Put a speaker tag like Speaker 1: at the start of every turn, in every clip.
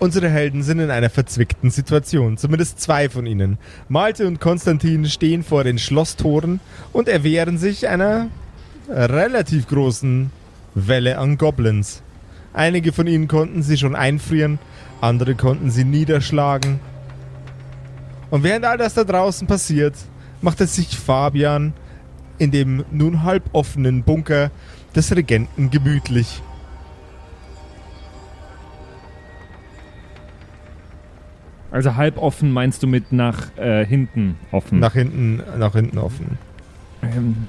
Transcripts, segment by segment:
Speaker 1: Unsere Helden sind in einer verzwickten Situation, zumindest zwei von ihnen. Malte und Konstantin stehen vor den Schlosstoren und erwehren sich einer relativ großen Welle an Goblins. Einige von ihnen konnten sie schon einfrieren, andere konnten sie niederschlagen. Und während all das da draußen passiert, macht es sich Fabian in dem nun halb offenen Bunker des Regenten gemütlich.
Speaker 2: Also halb offen meinst du mit nach äh, hinten offen?
Speaker 1: Nach hinten, nach hinten offen.
Speaker 2: Ähm,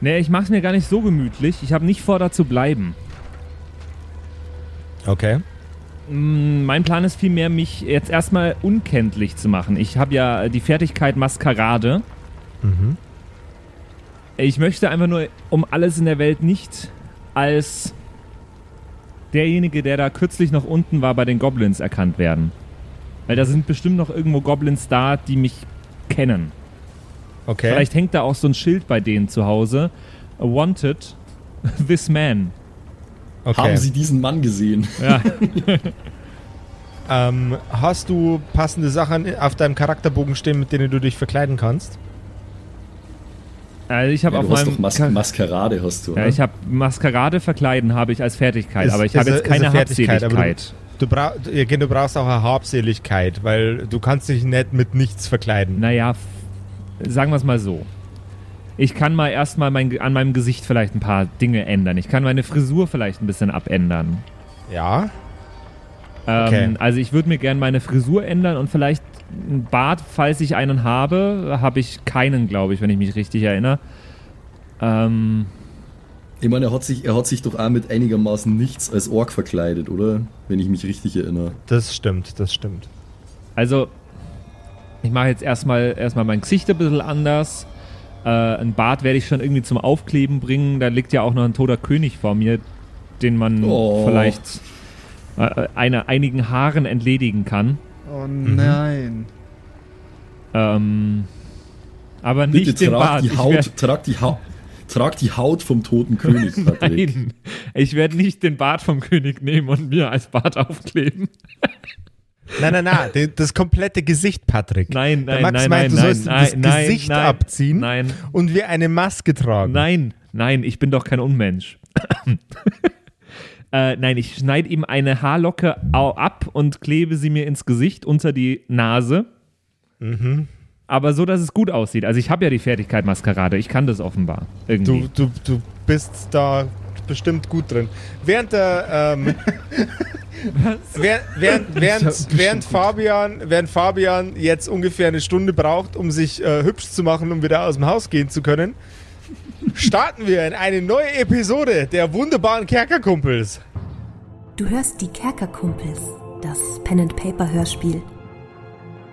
Speaker 2: nee, ich mach's mir gar nicht so gemütlich. Ich habe nicht vor, da zu bleiben.
Speaker 1: Okay.
Speaker 2: Mm, Mein Plan ist vielmehr, mich jetzt erstmal unkenntlich zu machen. Ich habe ja die Fertigkeit Maskerade.
Speaker 1: Mhm.
Speaker 2: Ich möchte einfach nur um alles in der Welt nicht als derjenige, der da kürzlich noch unten war, bei den Goblins erkannt werden. Weil da sind bestimmt noch irgendwo Goblins da, die mich kennen.
Speaker 1: Okay.
Speaker 2: Vielleicht hängt da auch so ein Schild bei denen zu Hause. Wanted, this man.
Speaker 1: okay.
Speaker 3: Haben Sie diesen Mann gesehen?
Speaker 2: Ja,
Speaker 1: Ähm, hast du passende Sachen auf deinem Charakterbogen stehen, mit denen du dich verkleiden kannst?
Speaker 2: also ich habe
Speaker 3: Ja,
Speaker 2: auf
Speaker 3: du hast
Speaker 2: meinem
Speaker 3: doch Mas Maskerade, hast du.
Speaker 2: ja,
Speaker 3: oder?
Speaker 2: ich habe Maskerade verkleiden habe ich als Fertigkeit,
Speaker 1: Ist-
Speaker 2: aber ich habe jetzt keine Habseligkeit.
Speaker 1: Du, ja, du brauchst auch eine Habseligkeit, weil du kannst dich nicht mit nichts verkleiden.
Speaker 2: Naja, sagen wir es mal so. Ich kann mal erstmal mein, an meinem Gesicht vielleicht ein paar Dinge ändern. Ich kann meine Frisur vielleicht ein bisschen abändern.
Speaker 1: Ja?
Speaker 2: Ähm,
Speaker 1: Okay.
Speaker 2: Also ich würde mir gerne meine Frisur ändern und vielleicht einen Bart, falls ich einen habe, habe ich keinen, glaube ich, wenn ich mich richtig erinnere. Ähm,
Speaker 3: Ich meine, er hat, sich, er hat sich doch auch mit einigermaßen nichts als Ork verkleidet, oder? Wenn ich mich richtig erinnere.
Speaker 1: Das stimmt, das stimmt.
Speaker 2: also ich mache jetzt erstmal erstmal mein Gesicht ein bisschen anders. Äh, ein Bart werde ich schon irgendwie zum Aufkleben bringen. Da liegt ja auch noch ein toter König vor mir, den man
Speaker 3: Oh.
Speaker 2: vielleicht äh, eine, einigen Haaren entledigen kann.
Speaker 4: Oh nein.
Speaker 2: Ähm, aber
Speaker 3: Bitte
Speaker 2: nicht den
Speaker 3: trag
Speaker 2: Bart.
Speaker 3: die Haut, trag die Haut. Trag die Haut vom toten König, Patrick.
Speaker 2: Nein, ich werde nicht den Bart vom König nehmen und mir als Bart aufkleben.
Speaker 1: Nein, nein, nein, das komplette Gesicht, Patrick.
Speaker 2: Nein,
Speaker 1: Der
Speaker 2: nein,
Speaker 1: Max
Speaker 2: nein,
Speaker 1: meint,
Speaker 2: nein,
Speaker 1: du
Speaker 2: nein,
Speaker 1: sollst
Speaker 2: nein,
Speaker 1: das
Speaker 2: nein,
Speaker 1: Gesicht
Speaker 2: nein,
Speaker 1: abziehen
Speaker 2: Nein,
Speaker 1: und wir eine Maske tragen.
Speaker 2: nein, nein, ich bin doch kein Unmensch. äh, nein, ich schneide ihm eine Haarlocke au- ab und klebe sie mir ins Gesicht unter die Nase.
Speaker 1: Mhm.
Speaker 2: Aber so, dass es gut aussieht. Also ich habe ja die Fertigkeit Maskerade. Ich kann das offenbar. Irgendwie.
Speaker 1: Du, du, du bist da bestimmt gut drin. Während der, ähm, während, während, während, während,
Speaker 4: gut.
Speaker 1: Fabian, während Fabian jetzt ungefähr eine Stunde braucht, um sich äh, hübsch zu machen, um wieder aus dem Haus gehen zu können, starten wir in eine neue Episode der wunderbaren Kerkerkumpels.
Speaker 5: Du hörst die Kerkerkumpels, das Pen and Paper Hörspiel.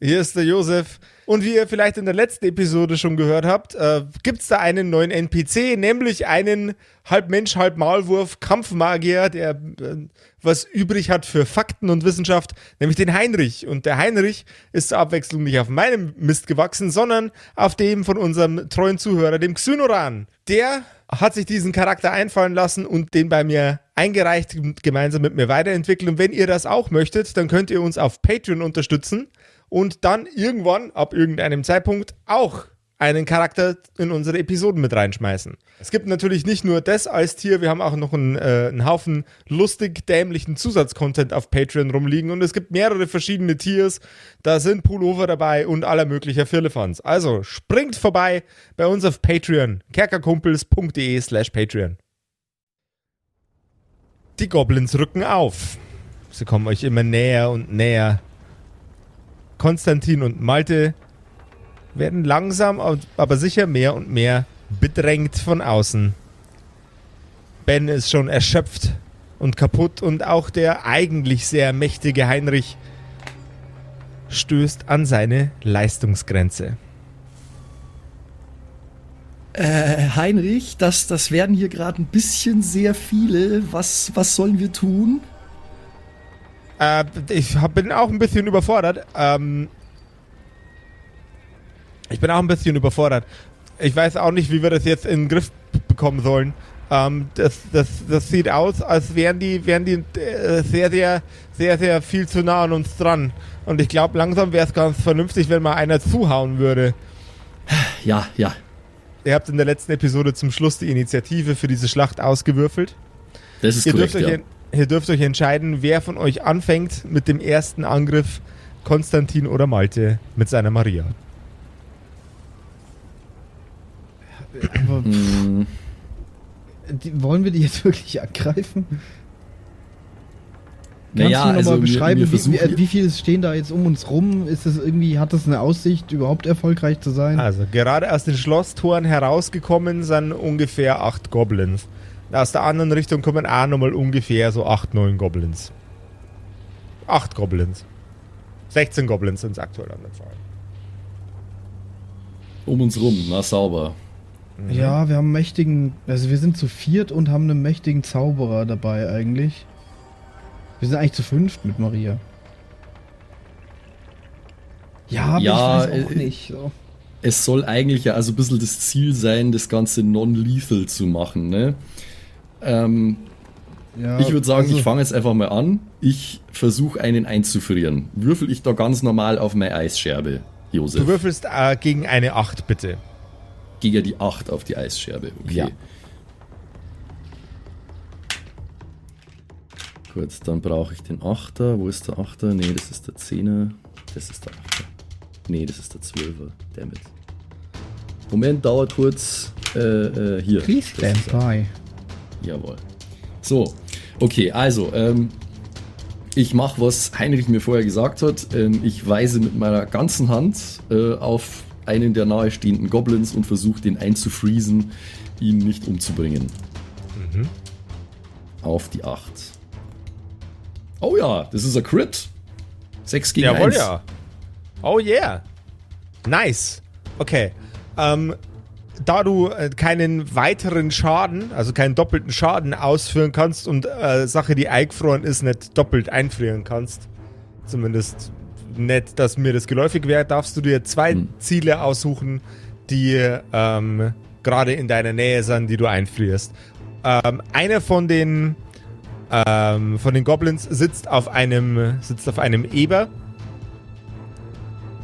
Speaker 1: hier ist der Josef. Und wie ihr vielleicht in der letzten Episode schon gehört habt, äh, gibt es da einen neuen NPC, nämlich einen halb Mensch, halb Maulwurf Kampfmagier, der äh, was übrig hat für Fakten und Wissenschaft, nämlich den Heinrich. Und der Heinrich ist zur Abwechslung nicht auf meinem Mist gewachsen, sondern auf dem von unserem treuen Zuhörer, dem Xynoran. Der hat sich diesen Charakter einfallen lassen und den bei mir eingereicht, und gemeinsam mit mir weiterentwickelt. Und wenn ihr das auch möchtet, dann könnt ihr uns auf Patreon unterstützen und dann irgendwann, ab irgendeinem Zeitpunkt, auch einen Charakter in unsere Episoden mit reinschmeißen. Es gibt natürlich nicht nur das als Tier, wir haben auch noch einen, äh, einen Haufen lustig dämlichen Zusatzcontent auf Patreon rumliegen und es gibt mehrere verschiedene Tiers, da sind Pullover dabei und aller möglicher Firlefanz. Also springt vorbei bei uns auf Patreon, kerkerkumpels.de slash Patreon. Die Goblins rücken auf. Sie kommen euch immer näher und näher. Konstantin und Malte werden langsam, aber sicher mehr und mehr bedrängt von außen. Ben ist schon erschöpft und kaputt und auch der eigentlich sehr mächtige Heinrich stößt an seine Leistungsgrenze.
Speaker 3: Äh, Heinrich, das, das werden hier gerade ein bisschen sehr viele. Was, was sollen wir tun?
Speaker 1: Äh, ich hab, bin auch ein bisschen überfordert. Ähm, ich bin auch ein bisschen überfordert. Ich weiß auch nicht, wie wir das jetzt in den Griff bekommen sollen. Ähm, das, das, das sieht aus, als wären die, wären die äh, sehr, sehr, sehr, sehr viel zu nah an uns dran. Und ich glaube, langsam wäre es ganz vernünftig, wenn mal einer zuhauen würde.
Speaker 3: Ja, ja.
Speaker 1: Ihr habt in der letzten Episode zum Schluss die Initiative für diese Schlacht ausgewürfelt.
Speaker 3: Das ist
Speaker 1: Ihr
Speaker 3: korrekt,
Speaker 1: dürft, euch,
Speaker 3: ja.
Speaker 1: Ihr dürft euch entscheiden, wer von euch anfängt mit dem ersten Angriff. Konstantin oder Malte mit seiner Maria.
Speaker 4: Aber
Speaker 3: Hm,
Speaker 4: die, wollen wir die jetzt wirklich angreifen? Kannst
Speaker 3: Naja,
Speaker 4: du nochmal
Speaker 3: also wir-
Speaker 4: beschreiben,
Speaker 3: wir
Speaker 4: wie,
Speaker 3: versuchen-
Speaker 4: wie, wie viele stehen da jetzt um uns rum? Ist das irgendwie, hat das eine Aussicht, überhaupt erfolgreich zu sein?
Speaker 1: Also, gerade aus den Schlosstoren herausgekommen sind ungefähr acht Goblins. Aus der anderen Richtung kommen auch nochmal ungefähr so acht, neun Goblins. Acht Goblins. 16 Goblins sind es aktuell an der Zahl.
Speaker 3: um uns rum, na sauber.
Speaker 4: Ja, wir haben einen mächtigen, also wir sind zu viert und haben einen mächtigen Zauberer dabei eigentlich. Wir sind eigentlich zu fünft mit Maria. Ja, aber
Speaker 3: Ja,
Speaker 4: ich weiß auch
Speaker 3: äh,
Speaker 4: nicht. So.
Speaker 3: Es soll eigentlich ja also ein bisschen das Ziel sein, das Ganze non-lethal zu machen, ne? Ähm,
Speaker 4: Ja,
Speaker 3: ich würde sagen,
Speaker 4: also-
Speaker 3: ich fange jetzt einfach mal an. Ich versuche einen einzufrieren. Würfel ich da ganz normal auf meine Eisscherbe, Josef?
Speaker 1: Du würfelst äh, gegen eine 8, bitte.
Speaker 3: Gegen die 8 auf die Eisscherbe, okay.
Speaker 1: Ja.
Speaker 3: Gut, dann brauche ich den 8er. Wo ist der 8er? Nee, das ist der 10er. Das ist der 8er. Nee, das ist der 12er. Dammit. Moment, dauert kurz. Äh, äh, hier.
Speaker 4: Please stand
Speaker 3: er.
Speaker 4: by.
Speaker 3: Jawohl. So, okay, also, ähm, ich mache, was Heinrich mir vorher gesagt hat. Ähm, ich weise mit meiner ganzen Hand äh, auf einen der nahestehenden Goblins und versuche den einzufriesen, ihn nicht umzubringen. Auf die 8. Oh ja, das ist ein Crit. 6 gegen
Speaker 1: Jawohl,
Speaker 3: 1.
Speaker 1: ja. Oh yeah. Nice. Okay. Ähm, da du äh, keinen weiteren Schaden, also keinen doppelten Schaden ausführen kannst und äh, Sache, die eingefroren ist, nicht doppelt einfrieren kannst, zumindest nicht, dass mir das geläufig wäre, darfst du dir zwei
Speaker 3: Hm.
Speaker 1: Ziele aussuchen, die ähm, gerade in deiner Nähe sind, die du einfrierst. Ähm, einer von den ähm, von den Goblins sitzt auf einem sitzt auf einem Eber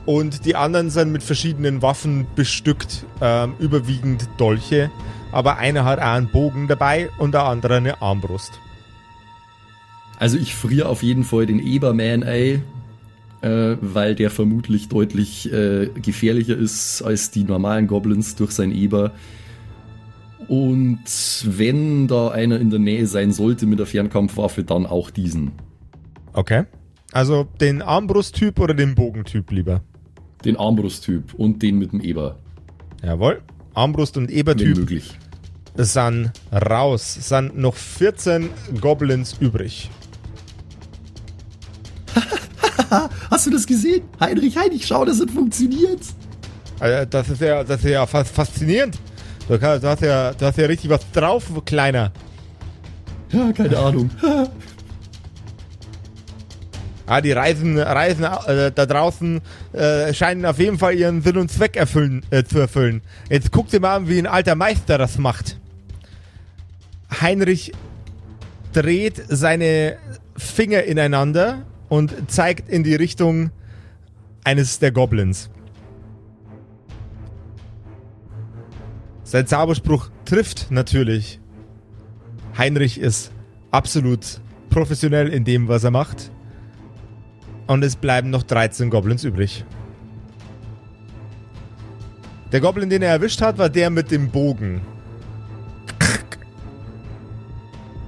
Speaker 1: und die anderen sind mit verschiedenen Waffen bestückt, ähm, überwiegend Dolche, aber einer hat auch einen Bogen dabei und der andere eine Armbrust.
Speaker 3: Also ich friere auf jeden Fall den Eberman ein, äh, weil der vermutlich deutlich äh, gefährlicher ist als die normalen Goblins durch sein Eber. Und wenn da einer in der Nähe sein sollte mit der Fernkampfwaffe, dann auch diesen.
Speaker 1: Okay. Also den Armbrusttyp oder den Bogentyp lieber.
Speaker 3: Den Armbrusttyp und den mit dem Eber,
Speaker 1: Jawohl. Armbrust und Ebertyp
Speaker 3: möglich.
Speaker 1: sind raus. Sind noch 14 Goblins übrig.
Speaker 3: Hast du das gesehen? Heinrich, Heinrich, schau, das hat funktioniert.
Speaker 1: Also das ist ja, das ist ja fast faszinierend. Du, kannst, du, hast ja, du hast ja richtig was drauf, Kleiner.
Speaker 3: Ja, keine Ahnung.
Speaker 1: Ah, die Reisen, Reisen äh, da draußen äh, scheinen auf jeden Fall ihren Sinn und Zweck erfüllen, äh, zu erfüllen. Jetzt guck dir mal an, wie ein alter Meister das macht. Heinrich dreht seine Finger ineinander und zeigt in die Richtung eines der Goblins. Sein Zauberspruch trifft natürlich. Heinrich ist absolut professionell in dem, was er macht. Und es bleiben noch 13 Goblins übrig. Der Goblin, den er erwischt hat, war der mit dem Bogen.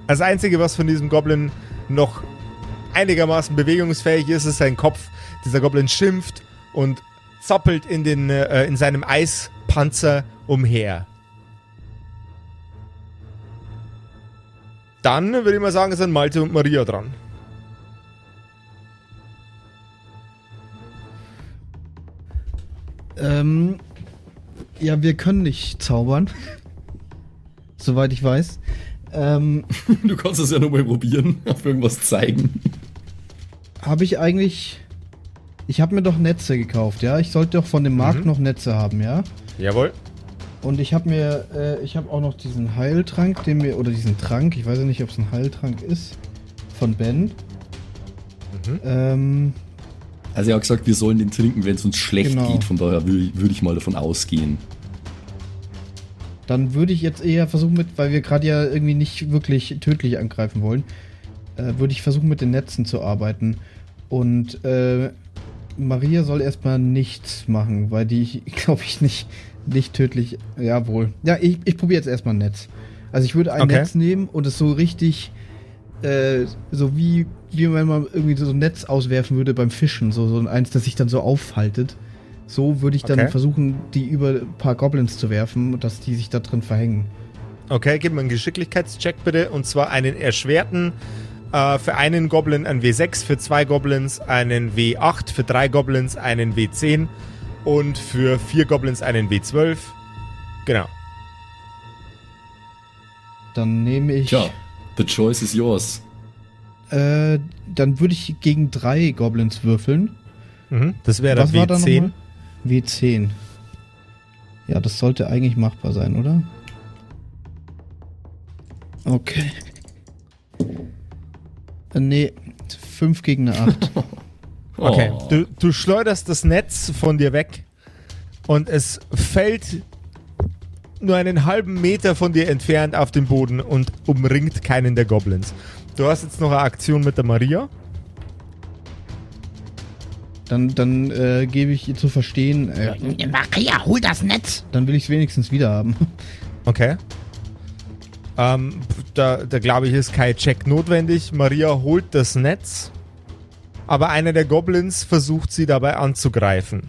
Speaker 1: Das Einzige, was von diesem Goblin noch einigermaßen bewegungsfähig ist, ist sein Kopf. Dieser Goblin schimpft und zappelt in, den, äh, in seinem Eispanzer umher. Dann würde ich mal sagen, sind Malte und Maria dran.
Speaker 4: Ähm, Ja, wir können nicht zaubern. Soweit ich weiß. Ähm,
Speaker 3: Du kannst es ja nur mal probieren, auf irgendwas zeigen.
Speaker 4: habe ich eigentlich. Ich habe mir doch Netze gekauft, ja? Ich sollte doch von dem Markt
Speaker 1: Mhm.
Speaker 4: noch Netze haben, ja?
Speaker 1: Jawohl.
Speaker 4: Und ich habe mir, äh, ich habe auch noch diesen Heiltrank, den mir, oder diesen Trank, ich weiß ja nicht, ob es ein Heiltrank ist, von Ben.
Speaker 1: Mhm.
Speaker 4: Ähm,
Speaker 3: Also er hat gesagt, wir sollen den trinken, wenn es uns schlecht
Speaker 4: Genau.
Speaker 3: geht. Von daher würde ich, würd ich mal davon ausgehen.
Speaker 4: dann würde ich jetzt eher versuchen mit, weil wir gerade ja irgendwie nicht wirklich tödlich angreifen wollen, äh, würde ich versuchen mit den Netzen zu arbeiten. Und äh, Maria soll erstmal nichts machen, weil die, glaube ich, nicht, nicht tödlich. Jawohl. Ja, ich, ich probiere jetzt erstmal ein Netz. Also ich würde ein
Speaker 1: Okay.
Speaker 4: Netz nehmen und es so richtig, äh, so wie, wie wenn man irgendwie so ein Netz auswerfen würde beim Fischen, so, so eins, das sich dann so auffaltet. So würde ich dann
Speaker 1: Okay.
Speaker 4: versuchen, die über ein paar Goblins zu werfen, dass die sich da drin verhängen.
Speaker 1: Okay, gib mir einen Geschicklichkeitscheck bitte. Und zwar einen erschwerten. Äh, für einen Goblin ein W6, für zwei Goblins einen W8, für drei Goblins einen W10 und für vier Goblins einen W12. Genau.
Speaker 4: Dann nehme ich.
Speaker 3: Tja, the choice is yours.
Speaker 4: Äh, dann würde ich gegen drei Goblins würfeln.
Speaker 1: Mhm. Das wäre
Speaker 4: Was war da
Speaker 1: W10.
Speaker 4: nochmal? W10. Ja, das sollte eigentlich machbar sein, oder? Okay. Äh, nee, 5 gegen eine 8.
Speaker 1: Okay,
Speaker 3: Oh.
Speaker 1: du, du schleuderst das Netz von dir weg und es fällt nur einen halben Meter von dir entfernt auf den Boden und umringt keinen der Goblins. Du hast jetzt noch eine Aktion mit der Maria.
Speaker 4: Dann, dann äh, gebe ich ihr zu verstehen, äh,
Speaker 6: Maria, hol das Netz.
Speaker 4: dann will ich es wenigstens wieder haben.
Speaker 1: Okay. Ähm, da, da glaube ich, ist kein Check notwendig. Maria holt das Netz, aber einer der Goblins versucht sie dabei anzugreifen.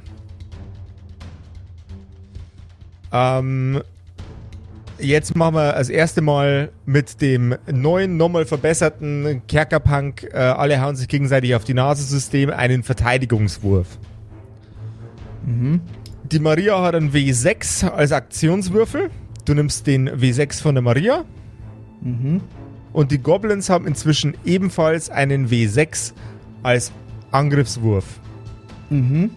Speaker 1: Ähm, jetzt machen wir das erste Mal mit dem neuen, nochmal verbesserten Kerkerpunk, äh, alle hauen sich gegenseitig auf die Nase-System, einen Verteidigungswurf.
Speaker 4: Mhm.
Speaker 1: Die Maria hat einen W6 als Aktionswürfel. Du nimmst den W6 von der Maria.
Speaker 4: Mhm.
Speaker 1: Und die Goblins haben inzwischen ebenfalls einen W6 als Angriffswurf.
Speaker 4: Mhm.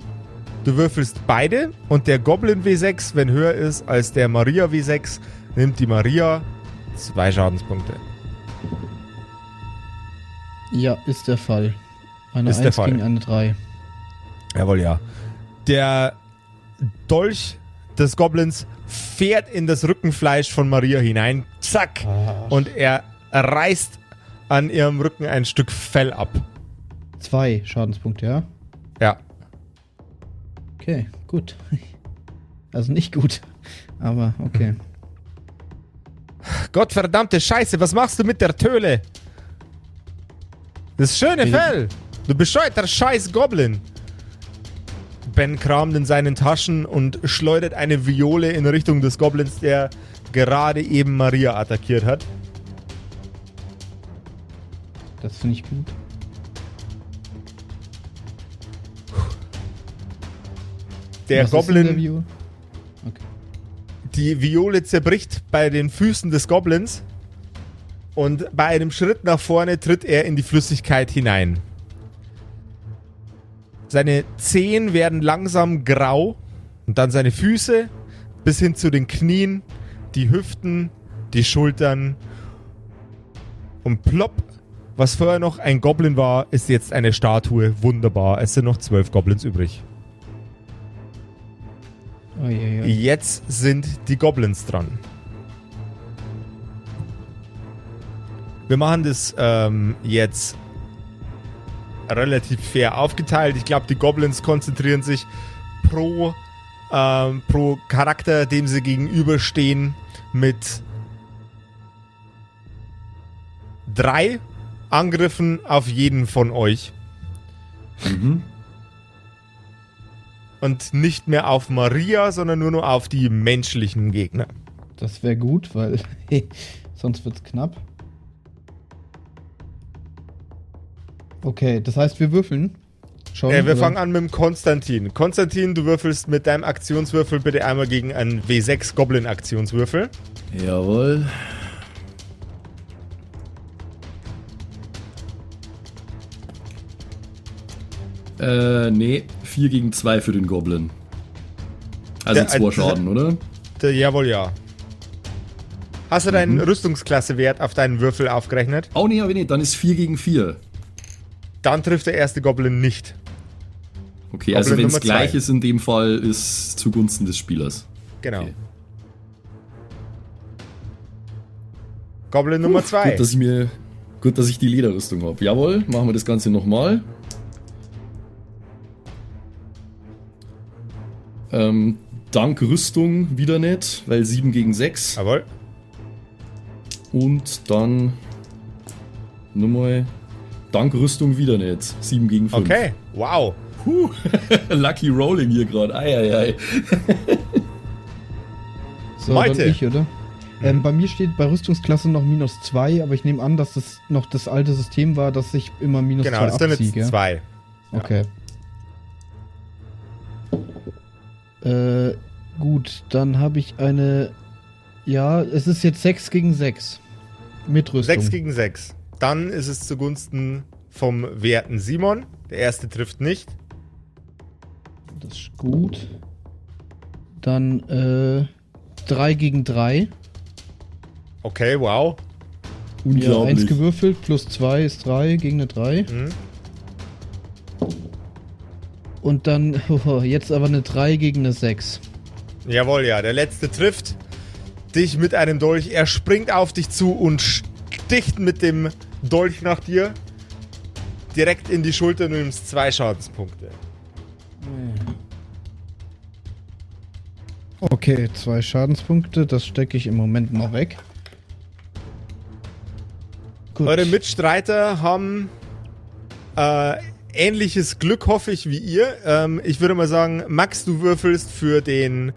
Speaker 1: Du würfelst beide und der Goblin W6, wenn höher ist als der Maria W6, nimmt die Maria zwei Schadenspunkte.
Speaker 4: Ja, ist der Fall. Eine
Speaker 1: Ist der
Speaker 4: 1
Speaker 1: Fall.
Speaker 4: gegen eine 3.
Speaker 1: Jawohl, ja. Der Dolch des Goblins fährt in das Rückenfleisch von Maria hinein. Zack! Und er reißt an ihrem Rücken ein Stück Fell ab.
Speaker 4: Zwei Schadenspunkte, ja?
Speaker 1: Ja.
Speaker 4: Okay, gut. Also nicht gut, aber okay.
Speaker 1: Gottverdammte Scheiße, was machst du mit der Töle? Das schöne
Speaker 4: Wie-
Speaker 1: Fell. Du bescheuerter scheiß Goblin. Ben kramt in seinen Taschen und schleudert eine Viole in Richtung des Goblins, der gerade eben Maria attackiert hat.
Speaker 4: Das finde ich gut.
Speaker 1: Der
Speaker 4: Was
Speaker 1: Goblin?
Speaker 4: Okay.
Speaker 1: Die Viole zerbricht bei den Füßen des Goblins und bei einem Schritt nach vorne tritt er in die Flüssigkeit hinein. Seine Zehen werden langsam grau und dann seine Füße bis hin zu den Knien, die Hüften, die Schultern und plopp, was vorher noch ein Goblin war, ist jetzt eine Statue. Wunderbar. Es sind noch zwölf Goblins übrig.
Speaker 4: Oh, je, je.
Speaker 1: Jetzt sind die Goblins dran. Wir machen das ähm, jetzt relativ fair aufgeteilt. Ich glaube, die Goblins konzentrieren sich pro, ähm, pro Charakter, dem sie gegenüberstehen, mit drei Angriffen auf jeden von euch.
Speaker 3: Mhm.
Speaker 1: Und nicht mehr auf Maria, sondern nur noch auf die menschlichen Gegner.
Speaker 4: Das wäre gut, weil sonst wird's knapp. Okay, das heißt, wir würfeln. schon?
Speaker 1: Äh, wir
Speaker 4: oder?
Speaker 1: fangen an mit dem Konstantin. Konstantin, du würfelst mit deinem Aktionswürfel bitte einmal gegen einen W6 Goblin-Aktionswürfel.
Speaker 3: Jawohl. Äh, nee, 4 gegen 2 für den Goblin. Also
Speaker 1: Der-
Speaker 3: 2
Speaker 1: äh,
Speaker 3: Schaden, oder?
Speaker 1: Der, jawohl, ja. Hast du deinen
Speaker 3: Mhm.
Speaker 1: Rüstungsklassewert auf deinen Würfel aufgerechnet?
Speaker 3: Oh nee, aber nee, dann ist 4 gegen 4.
Speaker 1: Dann trifft der erste Goblin nicht.
Speaker 3: Okay, also
Speaker 1: Goblin
Speaker 3: wenn es gleich
Speaker 1: zwei.
Speaker 3: ist in dem Fall, ist zugunsten des Spielers.
Speaker 1: Genau.
Speaker 3: Okay.
Speaker 1: Goblin Nummer
Speaker 3: Gut,
Speaker 1: 2.
Speaker 3: dass ich mir, gut, dass ich die Lederrüstung habe. Jawohl, machen wir das Ganze nochmal. Ähm, dank Rüstung wieder nicht, weil 7 gegen 6.
Speaker 1: Jawohl.
Speaker 3: Und dann nochmal dank Rüstung wieder nicht. 7 gegen 5.
Speaker 1: Okay. Wow.
Speaker 3: Puh. Lucky Rolling hier gerade. Eieiei.
Speaker 4: So, dann ich, oder? Ähm, bei mir steht bei Rüstungsklasse noch minus 2, aber ich nehme an, dass das noch das alte System war, dass ich immer minus 2
Speaker 1: Genau, das ist dann jetzt
Speaker 4: gell?
Speaker 1: 2.
Speaker 4: Okay. Äh, gut, dann habe ich eine. Ja, es ist jetzt 6 gegen 6. Mit Rüstung.
Speaker 1: 6 gegen 6. Dann ist es zugunsten vom werten Simon. Der erste trifft nicht.
Speaker 4: Das ist gut. Dann äh, 3 gegen 3.
Speaker 1: Okay, wow.
Speaker 4: Ja, 1
Speaker 3: Unglaublich.
Speaker 4: gewürfelt, plus 2 ist 3 gegen eine 3.
Speaker 1: Mhm.
Speaker 4: Und dann jetzt aber eine 3 gegen eine 6.
Speaker 1: Jawohl, ja. Der letzte trifft dich mit einem Dolch. Er springt auf dich zu und sticht mit dem Dolch nach dir. Direkt in die Schulter. Du nimmst zwei Schadenspunkte.
Speaker 4: Okay, zwei Schadenspunkte, das stecke ich im Moment mal weg. Gut.
Speaker 1: Eure Mitstreiter haben äh, ähnliches Glück, hoffe ich, wie ihr. Ähm, ich würde mal sagen, Max, du würfelst für den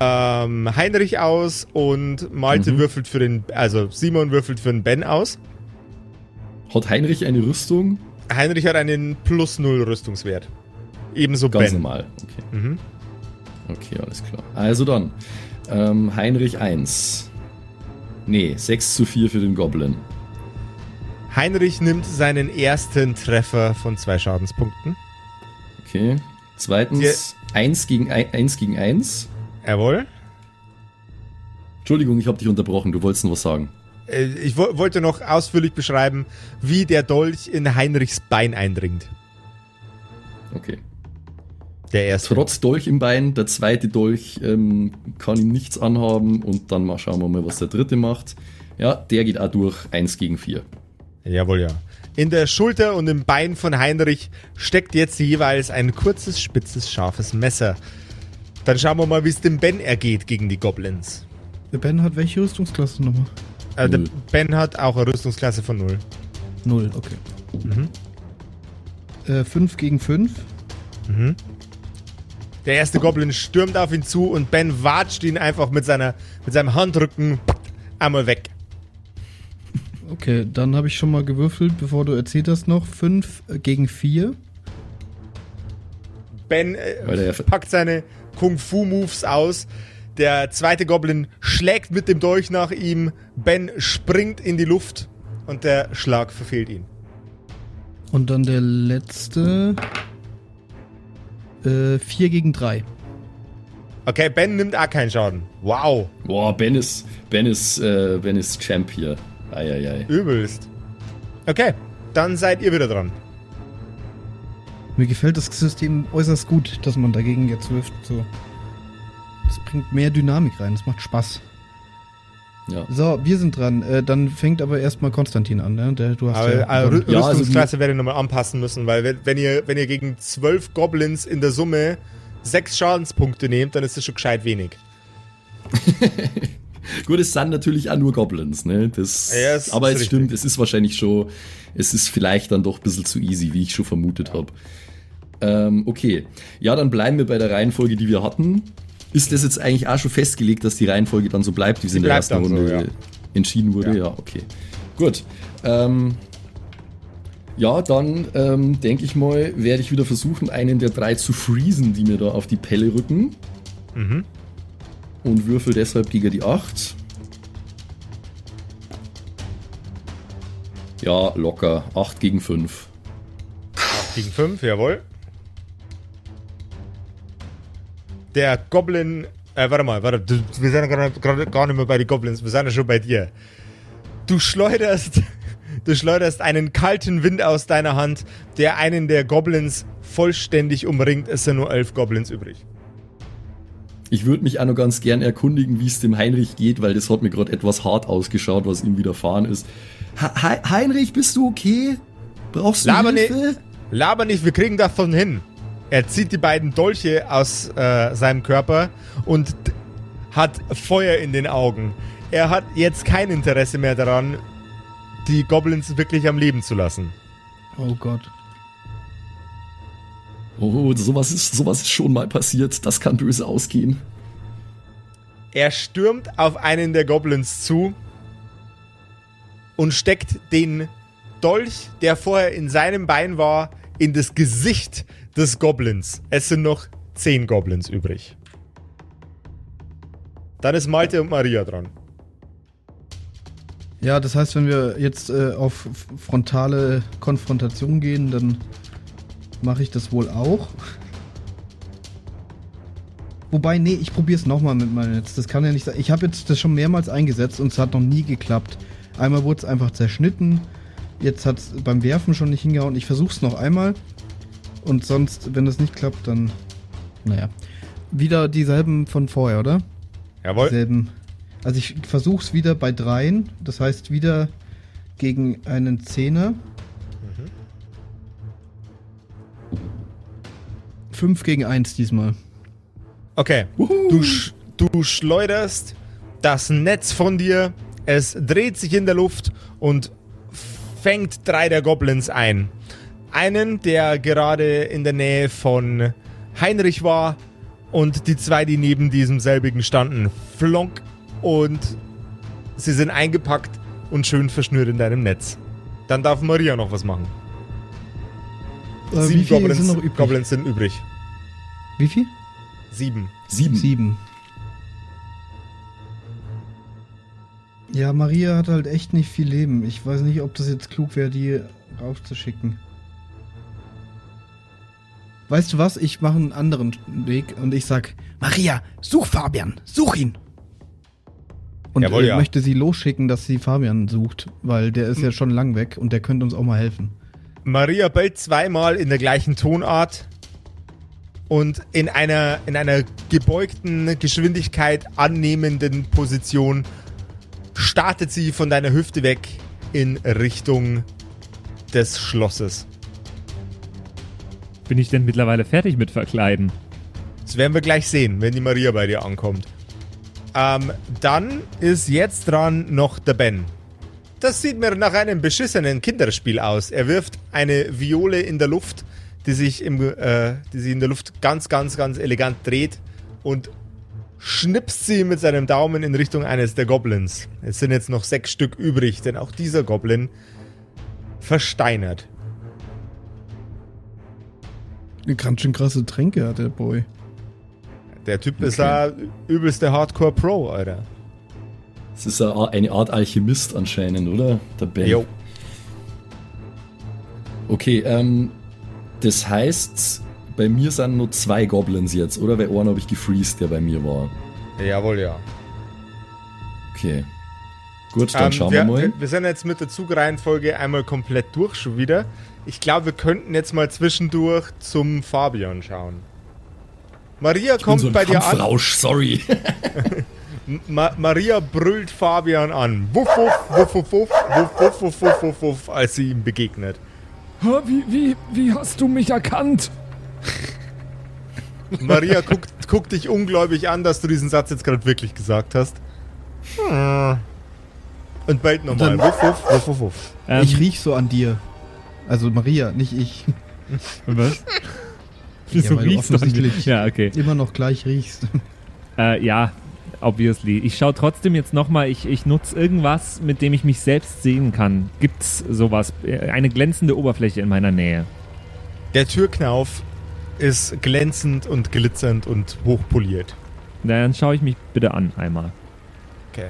Speaker 1: ähm, Heinrich aus und Malte
Speaker 3: Mhm.
Speaker 1: würfelt für den, also Simon würfelt für den Ben aus.
Speaker 3: Hat Heinrich eine Rüstung?
Speaker 1: Heinrich hat einen plus null Rüstungswert. Ebenso
Speaker 3: Ganz
Speaker 1: Ben.
Speaker 3: normal. Okay.
Speaker 1: Mhm.
Speaker 3: Okay, alles klar. Also dann. Ähm, Heinrich 1. Nee, 6 zu 4 für den Goblin.
Speaker 1: Heinrich nimmt seinen ersten Treffer von zwei Schadenspunkten.
Speaker 3: Okay. Zweitens, 1 gegen 1 gegen 1.
Speaker 1: Jawohl.
Speaker 3: Entschuldigung, ich habe dich unterbrochen. Du wolltest noch was sagen.
Speaker 1: Äh, Ich wo wollte noch ausführlich beschreiben, wie der Dolch in Heinrichs Bein eindringt.
Speaker 3: Okay.
Speaker 1: Der erste.
Speaker 3: Trotz Dolch im Bein, der zweite Dolch ähm, kann ihm nichts anhaben und dann mal schauen wir mal, was der dritte macht. Ja, der geht auch durch 1 gegen 4.
Speaker 1: Jawohl, ja. In der Schulter und im Bein von Heinrich steckt jetzt jeweils ein kurzes, spitzes, scharfes Messer. Dann schauen wir mal, wie es dem Ben ergeht gegen die Goblins.
Speaker 4: Der Ben hat welche Rüstungsklasse nochmal?
Speaker 1: Äh, der. Ben hat auch eine Rüstungsklasse von 0.
Speaker 4: Null, okay.
Speaker 1: Mhm.
Speaker 4: Äh, 5 gegen 5.
Speaker 1: Mhm. Der erste Goblin stürmt auf ihn zu und Ben watscht ihn einfach mit, seiner, mit seinem Handrücken einmal weg.
Speaker 4: Okay, dann habe ich schon mal gewürfelt, bevor du erzählt hast noch. 5 gegen 4.
Speaker 1: Ben äh, packt seine Kung-Fu-Moves aus. Der zweite Goblin schlägt mit dem Dolch nach ihm. Ben springt in die Luft und der Schlag verfehlt ihn.
Speaker 4: Und dann der letzte. 4 gegen 3.
Speaker 1: Okay, Ben nimmt auch keinen Schaden. Wow,
Speaker 3: Boah, Ben ist, Ben ist, äh, Ben ist Champ hier. Eieiei.
Speaker 1: übelst. Okay, dann seid ihr wieder dran.
Speaker 4: Mir gefällt das System äußerst gut, dass man dagegen jetzt wirft. So. Das bringt mehr Dynamik rein, das macht Spaß.
Speaker 3: Ja.
Speaker 4: So, wir sind dran. Äh, dann fängt aber erstmal Konstantin an, ne? Der, du hast
Speaker 1: Aber
Speaker 4: ja,
Speaker 1: äh, Rü-
Speaker 3: Ja, also
Speaker 1: Rüstungsklasse werde ich nochmal anpassen müssen, weil wenn, wenn, ihr, wenn ihr gegen zwölf Goblins in der Summe sechs Schadenspunkte nehmt, dann ist das schon gescheit wenig.
Speaker 3: Gut, es sind natürlich auch nur Goblins, ne? Das,
Speaker 1: Ja, es
Speaker 3: aber es stimmt, es ist wahrscheinlich schon, es ist vielleicht dann doch ein bisschen zu easy, wie ich schon vermutet habe. Ähm, okay. Ja, dann bleiben wir bei der Reihenfolge, die wir hatten. Ist das jetzt eigentlich auch schon festgelegt, dass die Reihenfolge dann so bleibt, wie sie in der ersten
Speaker 1: dann so,
Speaker 3: Runde
Speaker 1: ja.
Speaker 3: entschieden wurde?
Speaker 1: Ja.
Speaker 3: Ja, okay. Gut. Ähm, Ja, dann ähm, denke ich mal, werde ich wieder versuchen, einen der drei zu freezen, die mir da auf die Pelle rücken.
Speaker 1: Mhm.
Speaker 3: Und würfel deshalb gegen die 8. Ja, locker. 8 gegen 5.
Speaker 1: Gegen 5, jawohl. Der Goblin. Äh, warte mal, warte. Wir sind gerade gar nicht mehr bei den Goblins, wir sind ja schon bei dir. Du schleuderst. Du schleuderst einen kalten Wind aus deiner Hand, der einen der Goblins vollständig umringt. Es sind nur elf Goblins übrig.
Speaker 3: Ich würde mich auch noch ganz gern erkundigen, wie es dem Heinrich geht, weil das hat mir gerade etwas hart ausgeschaut, was ihm widerfahren ist. Ha Hei- Heinrich, bist du okay? Brauchst du
Speaker 1: Laber
Speaker 3: Hilfe?
Speaker 1: nicht, laber nicht, wir kriegen davon hin. Er zieht die beiden Dolche aus äh, seinem Körper und hat Feuer in den Augen. Er hat jetzt kein Interesse mehr daran, die Goblins wirklich am Leben zu lassen.
Speaker 4: Oh Gott.
Speaker 3: Oh, sowas ist, sowas ist schon mal passiert. Das kann böse ausgehen.
Speaker 1: Er stürmt auf einen der Goblins zu und steckt den Dolch, der vorher in seinem Bein war, in das Gesicht des Goblins. Es sind noch zehn Goblins übrig. Dann ist Malte und Maria dran.
Speaker 4: Ja, das heißt, wenn wir jetzt äh, auf frontale Konfrontation gehen, dann mache ich das wohl auch. Wobei, nee, ich probiere es nochmal mit meinem Netz. Das kann ja nicht sein. Ich habe jetzt das schon mehrmals eingesetzt und es hat noch nie geklappt. Einmal wurde es einfach zerschnitten. Jetzt hat es beim Werfen schon nicht hingehauen. Ich versuche es noch einmal. Und sonst, wenn das nicht klappt, dann. Naja. Wieder dieselben von vorher, oder?
Speaker 1: Jawohl.
Speaker 4: Dieselben. Also ich versuche es wieder bei dreien. Das heißt wieder gegen einen Zehner. Fünf gegen eins diesmal.
Speaker 1: Okay. Du, sch du schleuderst das Netz von dir. Es dreht sich in der Luft und fängt drei der Goblins ein. Einen, der gerade in der Nähe von Heinrich war und die zwei, die neben diesem selbigen standen. Flonk und sie sind eingepackt und schön verschnürt in deinem Netz. Dann darf Maria noch was machen.
Speaker 4: Äh,
Speaker 1: Sieben
Speaker 4: wie viele
Speaker 1: Goblins,
Speaker 4: sind?
Speaker 1: Goblins sind übrig.
Speaker 4: Wie viel?
Speaker 1: Sieben.
Speaker 3: Sieben.
Speaker 4: Sieben. Ja, Maria hat halt echt nicht viel Leben. Ich weiß nicht, ob das jetzt klug wäre, die raufzuschicken. Weißt du was? Ich mache einen anderen Weg und ich sag,
Speaker 6: Maria, such Fabian, such ihn.
Speaker 4: und
Speaker 1: Jawohl, ja.
Speaker 4: möchte sie losschicken, dass sie Fabian sucht, weil der ist ja schon lang weg und der könnte uns auch mal helfen.
Speaker 1: Maria bellt zweimal in der gleichen Tonart und in einer, in einer gebeugten Geschwindigkeit annehmenden Position startet sie von deiner Hüfte weg in Richtung des Schlosses.
Speaker 2: Bin ich denn mittlerweile fertig mit Verkleiden?
Speaker 1: Das werden wir gleich sehen, wenn die Maria bei dir ankommt. Ähm, dann ist jetzt dran noch der Ben. Das sieht mir nach einem beschissenen Kinderspiel aus. Er wirft eine Viole in der Luft, die sich, im, äh, die sich in der Luft ganz, ganz, ganz elegant dreht und schnipst sie mit seinem Daumen in Richtung eines der Goblins. Es sind jetzt noch sechs Stück übrig, denn auch dieser Goblin versteinert.
Speaker 4: Eine ganz schön krasse Tränke hat der Boy.
Speaker 1: Der Typ ist ja übelste Hardcore-Pro, Alter.
Speaker 3: Das ist eine eine Art Alchemist anscheinend, oder? Der Ben.
Speaker 1: Jo.
Speaker 3: Okay, ähm, das heißt, bei mir sind nur zwei Goblins jetzt, oder? Weil einen habe ich gefreezed, der bei mir war.
Speaker 1: Jawohl, ja.
Speaker 3: Okay. Gut, dann
Speaker 1: Ähm,
Speaker 3: schauen
Speaker 1: wir,
Speaker 3: wir mal.
Speaker 1: Wir, wir sind jetzt mit der Zugreihenfolge einmal komplett durch schon wieder. Ich glaube, wir könnten jetzt mal zwischendurch zum Fabian schauen. Maria
Speaker 3: Ich
Speaker 1: kommt
Speaker 3: so
Speaker 1: bei dir an.
Speaker 3: Sorry.
Speaker 1: Ma Maria brüllt Fabian an. Wuff, wuff, wuff, wuff, wuff, wuff, wuff, wuff, wuff, wuff, wuff, als sie ihm begegnet.
Speaker 2: Wie, wie, wie hast du mich erkannt?
Speaker 1: Maria guckt, guckt dich ungläubig an, dass du diesen Satz jetzt gerade wirklich gesagt hast. Hm. Und bellt nochmal. Wuff, wuff, wuff, wuff, wuff.
Speaker 2: Ähm,
Speaker 4: ich riech so an dir. Also Maria, nicht ich.
Speaker 2: Was? Wieso
Speaker 4: weil du
Speaker 2: riechst du an
Speaker 4: offensichtlich-
Speaker 2: Ja, okay.
Speaker 4: Immer noch gleich riechst.
Speaker 2: Äh, ja, obviously. Ich schaue trotzdem jetzt nochmal, ich, ich nutze irgendwas, mit dem ich mich selbst sehen kann. Gibt's sowas? Eine glänzende Oberfläche in meiner Nähe.
Speaker 1: Der Türknauf ist glänzend und glitzernd und hochpoliert.
Speaker 2: Na, Dann schaue ich mich bitte an einmal.
Speaker 1: Okay.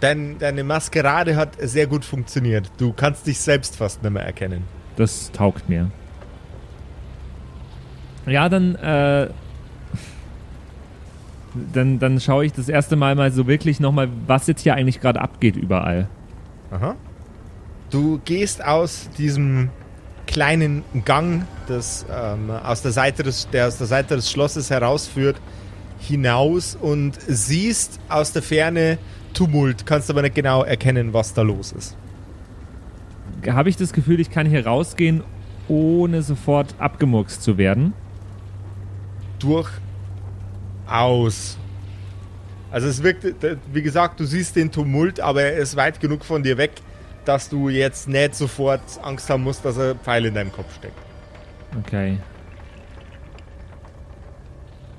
Speaker 1: Dein, deine Maskerade hat sehr gut funktioniert. Du kannst dich selbst fast nicht mehr erkennen.
Speaker 2: Das taugt mir. Ja, dann, äh, dann, dann schaue ich das erste Mal mal so wirklich nochmal, was jetzt hier eigentlich gerade abgeht überall.
Speaker 1: Aha. Du gehst aus diesem kleinen Gang, das ähm, aus der Seite des, der aus der Seite des Schlosses herausführt, hinaus und siehst aus der Ferne Tumult, kannst aber nicht genau erkennen, was da los ist.
Speaker 2: Habe ich das Gefühl, ich kann hier rausgehen, ohne sofort abgemurkst zu werden?
Speaker 1: Durchaus. Also es wirkt, wie gesagt, du siehst den Tumult, aber er ist weit genug von dir weg, dass du jetzt nicht sofort Angst haben musst, dass ein Pfeil in deinem Kopf steckt.
Speaker 2: Okay.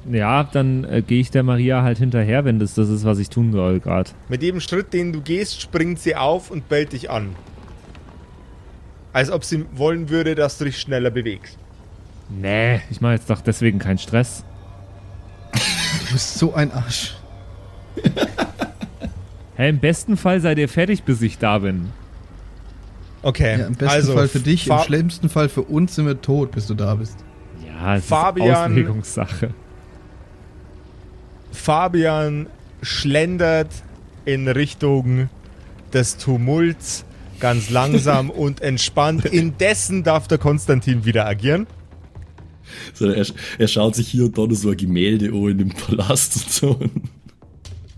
Speaker 2: Ja, dann äh, gehe ich der Maria halt hinterher, wenn das das ist, was ich tun soll gerade.
Speaker 1: Mit jedem Schritt, den du gehst, springt sie auf und bellt dich an. Als ob sie wollen würde, dass du dich schneller bewegst.
Speaker 2: Nee, ich mache jetzt doch deswegen keinen Stress.
Speaker 4: Du bist so ein Arsch.
Speaker 2: Hä, im besten Fall seid ihr fertig, bis ich da bin.
Speaker 1: Okay,
Speaker 4: Ja, Im besten
Speaker 1: also
Speaker 4: Fall für dich, im
Speaker 1: Fa
Speaker 4: schlimmsten Fall für uns sind wir tot, bis du da bist.
Speaker 2: Ja, es
Speaker 1: Fabian-
Speaker 2: ist Auslegungssache.
Speaker 1: Fabian schlendert in Richtung des Tumults ganz langsam und entspannt. Indessen darf der Konstantin wieder agieren.
Speaker 3: So, er, er schaut sich hier und da noch so ein Gemälde an in dem Palast und so.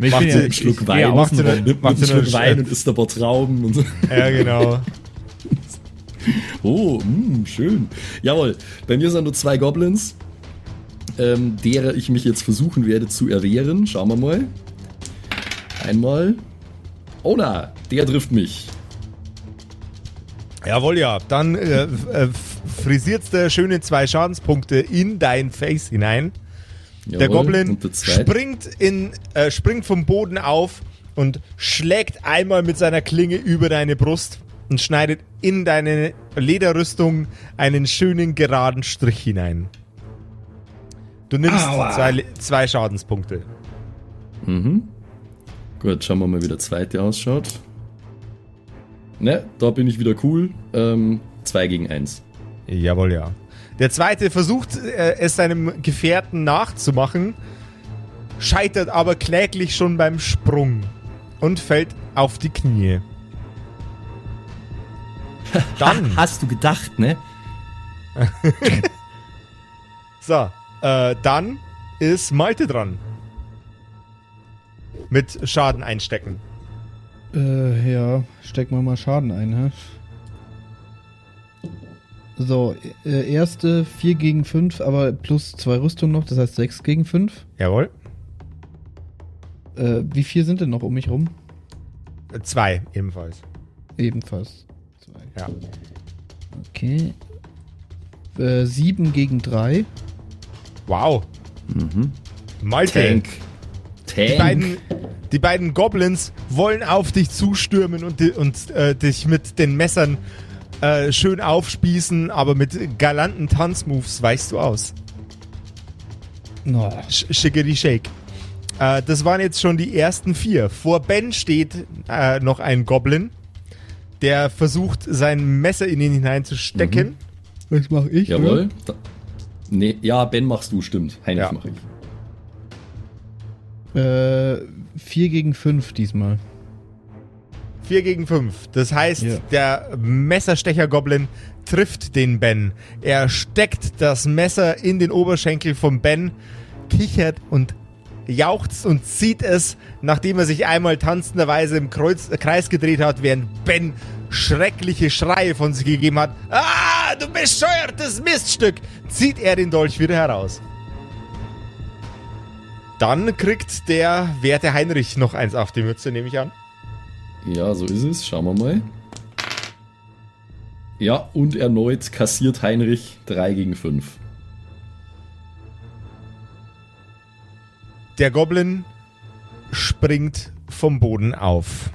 Speaker 2: Ich
Speaker 1: Macht
Speaker 3: Einen Schluck Wein,
Speaker 1: macht sie
Speaker 2: außen rum.
Speaker 1: eine-
Speaker 3: nimmt einen
Speaker 1: nur
Speaker 3: Schluck Wein und isst ein paar Trauben und so.
Speaker 1: Ja, genau.
Speaker 3: Oh, mh, schön. Jawohl, bei mir sind nur zwei Goblins, ähm, derer ich mich jetzt versuchen werde zu erwehren. Schauen wir mal. Einmal. Oh na, der trifft mich.
Speaker 1: Jawohl, ja. Dann äh, äh, frisiert's der schöne zwei Schadenspunkte in dein Face hinein. Der
Speaker 3: Jawohl,
Speaker 1: Goblin
Speaker 3: der zweite.
Speaker 1: springt, in, äh, springt vom Boden auf und schlägt einmal mit seiner Klinge über deine Brust und schneidet in deine Lederrüstung einen schönen geraden Strich hinein. Du nimmst
Speaker 3: Aua.
Speaker 1: zwei, zwei Schadenspunkte.
Speaker 3: Mhm. Gut, schauen wir mal, wie der zweite ausschaut. Ne, da bin ich wieder cool. Ähm, 2 gegen 1.
Speaker 1: Jawohl, ja. Der zweite versucht, äh, es seinem Gefährten nachzumachen, scheitert aber kläglich schon beim Sprung und fällt auf die Knie. Dann,
Speaker 3: Hast du gedacht, ne?
Speaker 1: so, äh, dann ist Malte dran. Mit Schaden einstecken.
Speaker 4: Äh, ja, stecken wir mal Schaden ein, hä? So, äh, erste 4 gegen 5, aber plus 2 Rüstung noch, das heißt 6 gegen 5.
Speaker 1: Jawohl.
Speaker 4: Äh, wie viel sind denn noch um mich rum?
Speaker 1: Äh, Zwei ebenfalls.
Speaker 4: Ebenfalls. Zwei.
Speaker 1: Ja.
Speaker 4: Okay. Äh, 7 gegen 3.
Speaker 1: Wow.
Speaker 3: Mhm.
Speaker 1: Malte.
Speaker 3: Tank.
Speaker 1: Die
Speaker 3: Tank.
Speaker 1: beiden, die beiden Goblins wollen auf dich zustürmen und, und äh, dich mit den Messern äh, schön aufspießen, aber mit galanten Tanzmoves weichst du aus.
Speaker 4: No.
Speaker 1: Sch Schickety Shake. Äh, das waren jetzt schon die ersten vier. Vor Ben steht äh, noch ein Goblin, der versucht, sein Messer in ihn hineinzustecken.
Speaker 4: Was mache ich?
Speaker 3: Jawohl. Da, nee, ja, Ben machst du, stimmt. Heinrich
Speaker 1: Ja.
Speaker 3: mach ich.
Speaker 4: Äh, 4 gegen 5 diesmal.
Speaker 1: Vier gegen fünf. Das heißt,
Speaker 4: Ja.
Speaker 1: der Messerstecher-Goblin trifft den Ben. Er steckt das Messer in den Oberschenkel vom Ben, kichert und jauchzt und zieht es, nachdem er sich einmal tanzenderweise im Kreuz, äh, Kreis gedreht hat, während Ben schreckliche Schreie von sich gegeben hat. Ah, du bescheuertes Miststück! Zieht er den Dolch wieder heraus. Dann kriegt der werte Heinrich noch eins auf die Mütze, nehme ich an.
Speaker 3: Ja, so ist es. Schauen wir mal. Ja, und erneut kassiert Heinrich 3 gegen 5.
Speaker 1: Der Goblin springt vom Boden auf.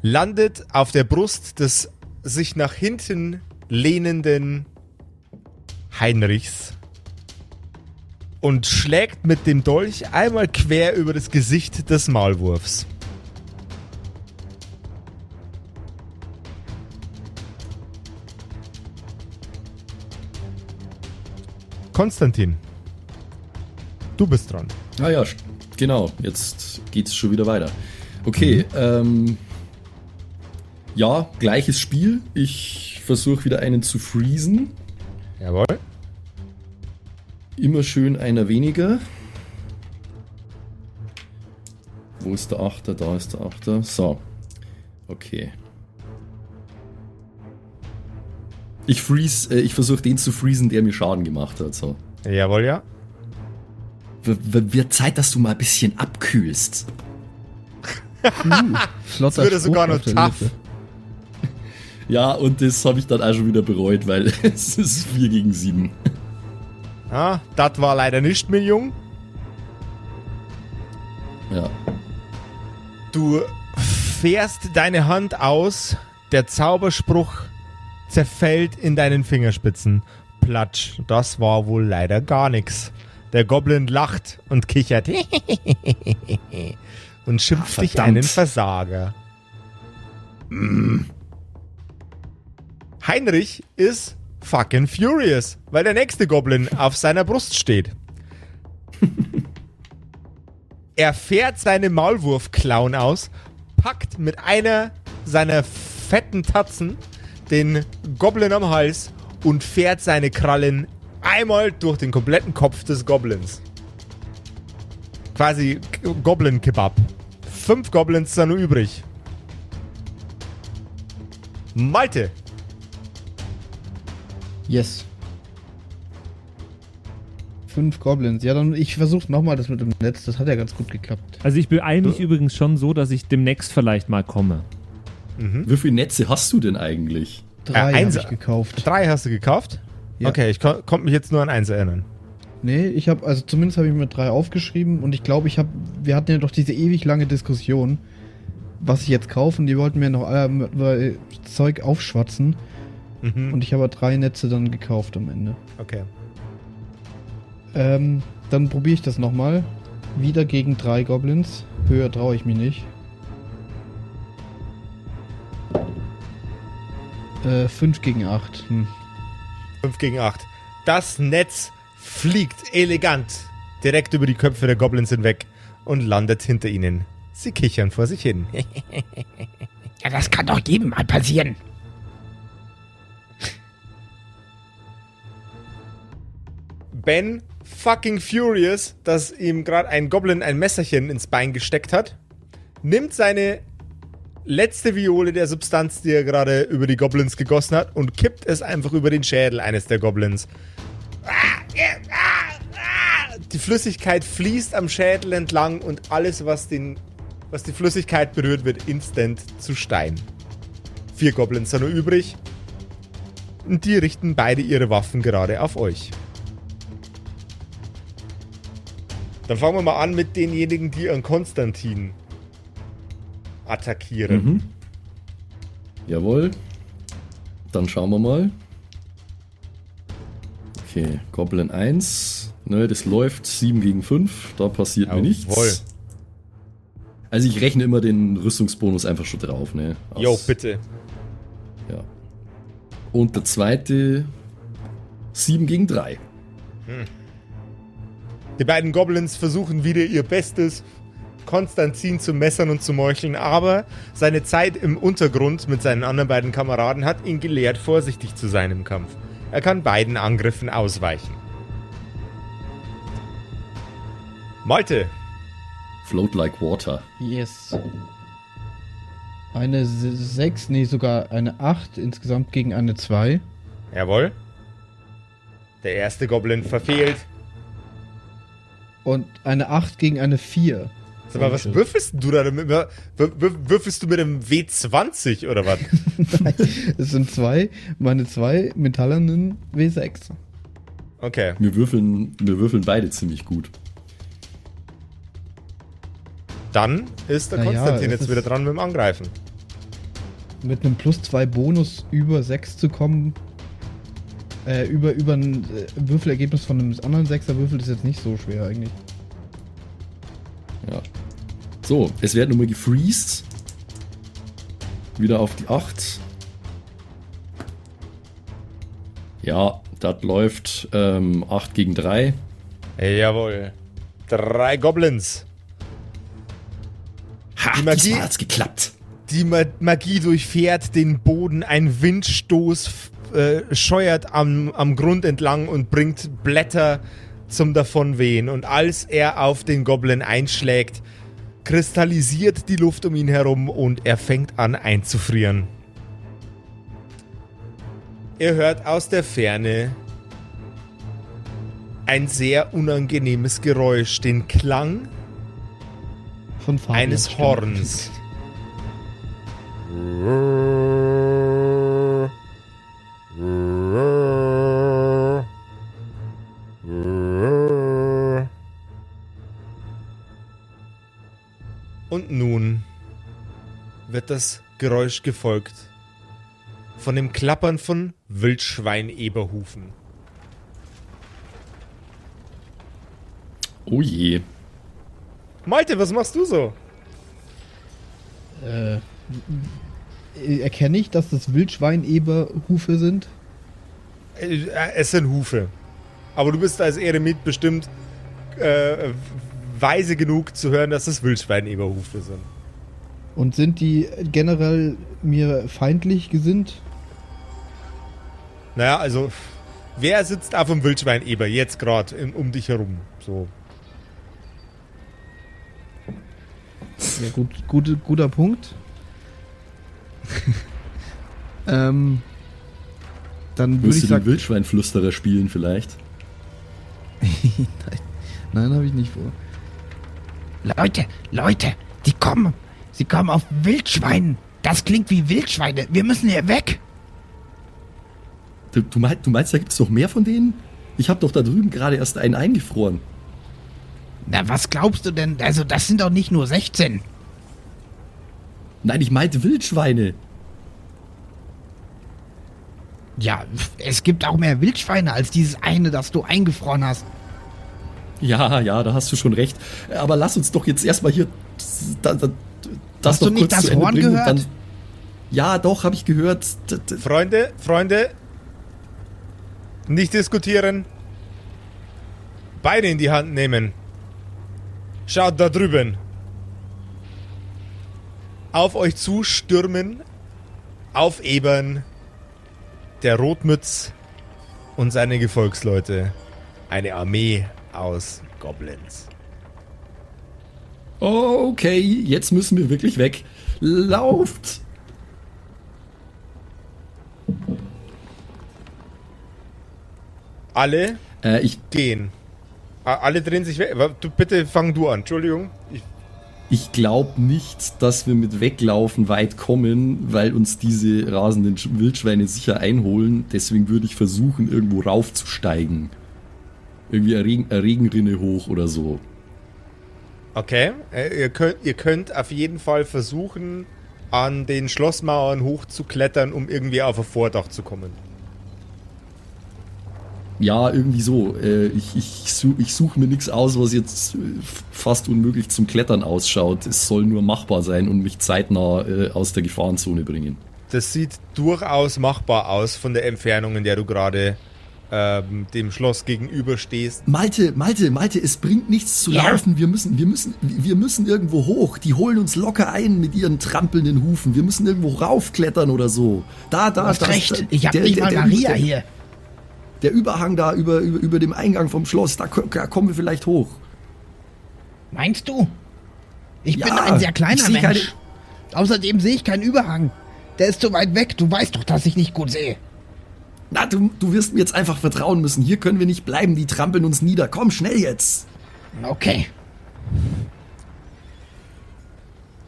Speaker 1: Landet auf der Brust des sich nach hinten lehnenden Heinrichs und schlägt mit dem Dolch einmal quer über das Gesicht des Maulwurfs. Konstantin, du bist dran.
Speaker 3: Ah ja, genau. Jetzt geht's schon wieder weiter. Okay, ähm. Ja, gleiches Spiel. Ich versuche wieder einen zu freezen.
Speaker 1: Jawohl.
Speaker 3: Immer schön einer weniger. Wo ist der Achter? Da ist der Achter. So. Okay. Ich freeze, äh, ich versuche den zu freezen, der mir Schaden gemacht hat. So.
Speaker 1: Jawohl, ja.
Speaker 3: Wird Zeit, dass du mal ein bisschen abkühlst.
Speaker 4: Flotter
Speaker 1: würde sogar noch tough.
Speaker 4: Lippe.
Speaker 3: Ja, und das habe ich dann auch schon wieder bereut, weil es ist 4 gegen 7.
Speaker 1: Ah, das war leider nicht, mein Jung.
Speaker 3: Ja.
Speaker 1: Du fährst deine Hand aus, der Zauberspruch zerfällt in deinen Fingerspitzen. Platsch, das war wohl leider gar nichts. Der Goblin lacht und kichert und schimpft
Speaker 3: Ah,
Speaker 1: dich einen Versager. Heinrich ist fucking furious, weil der nächste Goblin auf seiner Brust steht. Er fährt seine Maulwurfklauen aus, packt mit einer seiner fetten Tatzen den Goblin am Hals und fährt seine Krallen einmal durch den kompletten Kopf des Goblins. Quasi Goblin-Kebab. Fünf Goblins sind nur übrig. Malte,
Speaker 4: Yes. Fünf Goblins. Ja, dann ich versuche nochmal das mit dem Netz. Das hat ja ganz gut geklappt.
Speaker 2: Also ich beeile mich übrigens schon so, dass ich demnächst vielleicht mal komme.
Speaker 3: Wie viele Netze hast du denn eigentlich?
Speaker 4: Drei
Speaker 1: Äh,
Speaker 4: habe ich gekauft.
Speaker 1: drei hast du gekauft?
Speaker 4: Ja.
Speaker 1: Okay, ich kon konnte mich jetzt nur an eins erinnern.
Speaker 4: Nee, ich habe, also zumindest habe ich mir drei aufgeschrieben und ich glaube, ich habe, wir hatten ja doch diese ewig lange Diskussion, was ich jetzt kaufe und die wollten mir noch äh, Zeug aufschwatzen
Speaker 1: Mhm.
Speaker 4: und ich habe drei Netze dann gekauft am Ende.
Speaker 1: Okay.
Speaker 4: Ähm, dann probiere ich das nochmal. Wieder gegen drei Goblins. Höher traue ich mich nicht. Äh, 5 gegen 8. Hm.
Speaker 1: 5 gegen 8. Das Netz fliegt elegant direkt über die Köpfe der Goblins hinweg und landet hinter ihnen. Sie kichern vor sich hin.
Speaker 6: Ja, das kann doch jedem mal passieren.
Speaker 1: Ben, fucking furious, dass ihm gerade ein Goblin ein Messerchen ins Bein gesteckt hat, nimmt seine letzte Viole der Substanz, die er gerade über die Goblins gegossen hat, und kippt es einfach über den Schädel eines der Goblins. Die Flüssigkeit fließt am Schädel entlang und alles, was, den, was die Flüssigkeit berührt, wird instant zu Stein. Vier Goblins sind nur übrig. Und die richten beide ihre Waffen gerade auf euch. Dann fangen wir mal an mit denjenigen, die an Konstantin attackieren.
Speaker 3: Mhm. Jawohl. Dann schauen wir mal. Okay, Goblin 1. Ne, das läuft 7 gegen 5. Da passiert mir
Speaker 1: Jawohl.
Speaker 3: nichts. Also ich rechne immer den Rüstungsbonus einfach schon drauf, ne? Aus-
Speaker 1: Jo, bitte.
Speaker 3: Ja. Und der zweite 7 gegen 3.
Speaker 1: Die beiden Goblins versuchen wieder ihr Bestes, Konstantin zu messern und zu meucheln, aber seine Zeit im Untergrund mit seinen anderen beiden Kameraden hat ihn gelehrt, vorsichtig zu sein im Kampf. Er kann beiden Angriffen ausweichen. Malte,
Speaker 3: Float like water.
Speaker 4: Yes. Eine 6, nee, sogar eine 8 insgesamt gegen eine 2.
Speaker 1: jawohl. Der erste Goblin verfehlt.
Speaker 4: Und eine 8 gegen eine 4.
Speaker 1: Sag mal, was würfelst du da damit? Wür- wür- Würfelst du mit einem W20 oder was?
Speaker 4: Es sind zwei, meine zwei metallenen W6.
Speaker 1: Okay.
Speaker 3: Wir würfeln, wir würfeln beide ziemlich gut.
Speaker 1: Dann ist der
Speaker 4: Na
Speaker 1: Konstantin jetzt wieder dran mit dem Angreifen.
Speaker 4: Mit einem plus 2 Bonus über 6 zu kommen, äh, über, über ein äh, Würfelergebnis von einem anderen 6er Würfel ist jetzt nicht so schwer eigentlich.
Speaker 3: Ja. So, es wird nochmal gefreezed. Wieder auf die 8. Ja, das läuft ähm, 8 gegen 3.
Speaker 1: Jawohl. Drei Goblins.
Speaker 3: Ha,
Speaker 1: Die Magie-
Speaker 3: diesmal hat's geklappt.
Speaker 1: Die Ma Magie durchfährt den Boden, ein Windstoß äh, scheuert am, am Grund entlang und bringt Blätter zum Davonwehen. Und als er auf den Goblin einschlägt, kristallisiert die Luft um ihn herum und er fängt an einzufrieren. Er hört aus der Ferne ein sehr unangenehmes Geräusch, den Klang eines. Horns. Und nun wird das Geräusch gefolgt von dem Klappern von Wildschweineberhufen.
Speaker 3: Oh je.
Speaker 1: Malte, was machst du so?
Speaker 4: Äh, äh, erkenne ich, dass das Wildschweineberhufe sind?
Speaker 1: Äh, Es sind Hufe. Aber du bist als Eremit bestimmt äh, weise genug zu hören, dass es Wildschweineberhufe sind.
Speaker 4: Und sind die generell mir feindlich gesinnt?
Speaker 1: Naja, also, wer sitzt auf dem Wildschweineber jetzt gerade um dich herum? So.
Speaker 4: Ja, gut, gute, guter Punkt. ähm, dann würde ich
Speaker 3: du den
Speaker 4: sagen.
Speaker 3: Wildschweinflüsterer spielen vielleicht?
Speaker 4: Nein, nein habe ich nicht vor.
Speaker 6: Leute, Leute, die kommen. Sie kommen auf Wildschweinen. Das klingt wie Wildschweine. Wir müssen hier weg.
Speaker 3: Du, du, meinst, du meinst, da gibt's noch mehr von denen? Ich habe doch da drüben gerade erst einen eingefroren.
Speaker 6: Na, was glaubst du denn? Also, das sind doch nicht nur 16.
Speaker 3: Nein, ich meinte Wildschweine.
Speaker 6: Ja, es gibt auch mehr Wildschweine als dieses eine, das du eingefroren hast.
Speaker 3: Ja, ja, da hast du schon recht. Aber lass uns doch jetzt erstmal hier da, da, das
Speaker 6: Hast du
Speaker 3: noch
Speaker 6: nicht
Speaker 3: kurz
Speaker 6: das
Speaker 3: zu Ende
Speaker 6: Horn
Speaker 3: bringen
Speaker 6: gehört?
Speaker 3: Dann, ja, doch, habe ich gehört.
Speaker 1: Freunde, Freunde, nicht diskutieren. Beine in die Hand nehmen. Schaut da drüben. Auf euch zu stürmen, aufebern, der Rotmütz und seine Gefolgsleute. Eine Armee aus Goblins.
Speaker 3: Okay, jetzt müssen wir wirklich weg. Lauft!
Speaker 1: Alle
Speaker 3: Äh, ich,
Speaker 1: gehen. Alle drehen sich weg. Du, bitte fang du an. Entschuldigung. Ich,
Speaker 3: ich glaube nicht, dass wir mit Weglaufen weit kommen, weil uns diese rasenden Sch- Wildschweine sicher einholen. Deswegen würde ich versuchen, irgendwo raufzusteigen. Irgendwie eine, Regen, eine Regenrinne hoch oder so.
Speaker 1: Okay, äh, ihr, könnt, ihr könnt auf jeden Fall versuchen, an den Schlossmauern hochzuklettern, um irgendwie auf ein Vordach zu kommen.
Speaker 3: Ja, irgendwie so. Äh, ich ich, ich suche mir nichts aus, was jetzt äh, fast unmöglich zum Klettern ausschaut. Es soll nur machbar sein und mich zeitnah äh, aus der Gefahrenzone bringen.
Speaker 1: Das sieht durchaus machbar aus von der Entfernung, in der du gerade ähm, dem Schloss gegenüberstehst.
Speaker 3: Malte, Malte, Malte, es bringt nichts zu
Speaker 6: Ja.
Speaker 3: laufen. Wir müssen, wir müssen, wir müssen irgendwo hoch. Die holen uns locker ein mit ihren trampelnden Hufen. Wir müssen irgendwo raufklettern oder so. Da, da,
Speaker 6: Du hast
Speaker 3: da.
Speaker 6: recht. Ich hab
Speaker 3: der-
Speaker 6: nicht
Speaker 3: der-
Speaker 6: mal
Speaker 3: der-
Speaker 6: Maria
Speaker 3: der,
Speaker 6: hier.
Speaker 3: Der Überhang da über, über, über dem Eingang vom Schloss, da, da kommen wir vielleicht hoch.
Speaker 6: Meinst du? Ich bin
Speaker 3: Ja,
Speaker 6: ein sehr kleiner
Speaker 3: seh keine-
Speaker 6: Mensch. Außerdem sehe ich keinen Überhang. Der ist zu weit weg. Du weißt doch, dass ich nicht gut sehe.
Speaker 3: Na, du, du wirst mir jetzt einfach vertrauen müssen. Hier können wir nicht bleiben. Die trampeln uns nieder. Komm, schnell jetzt.
Speaker 6: Okay.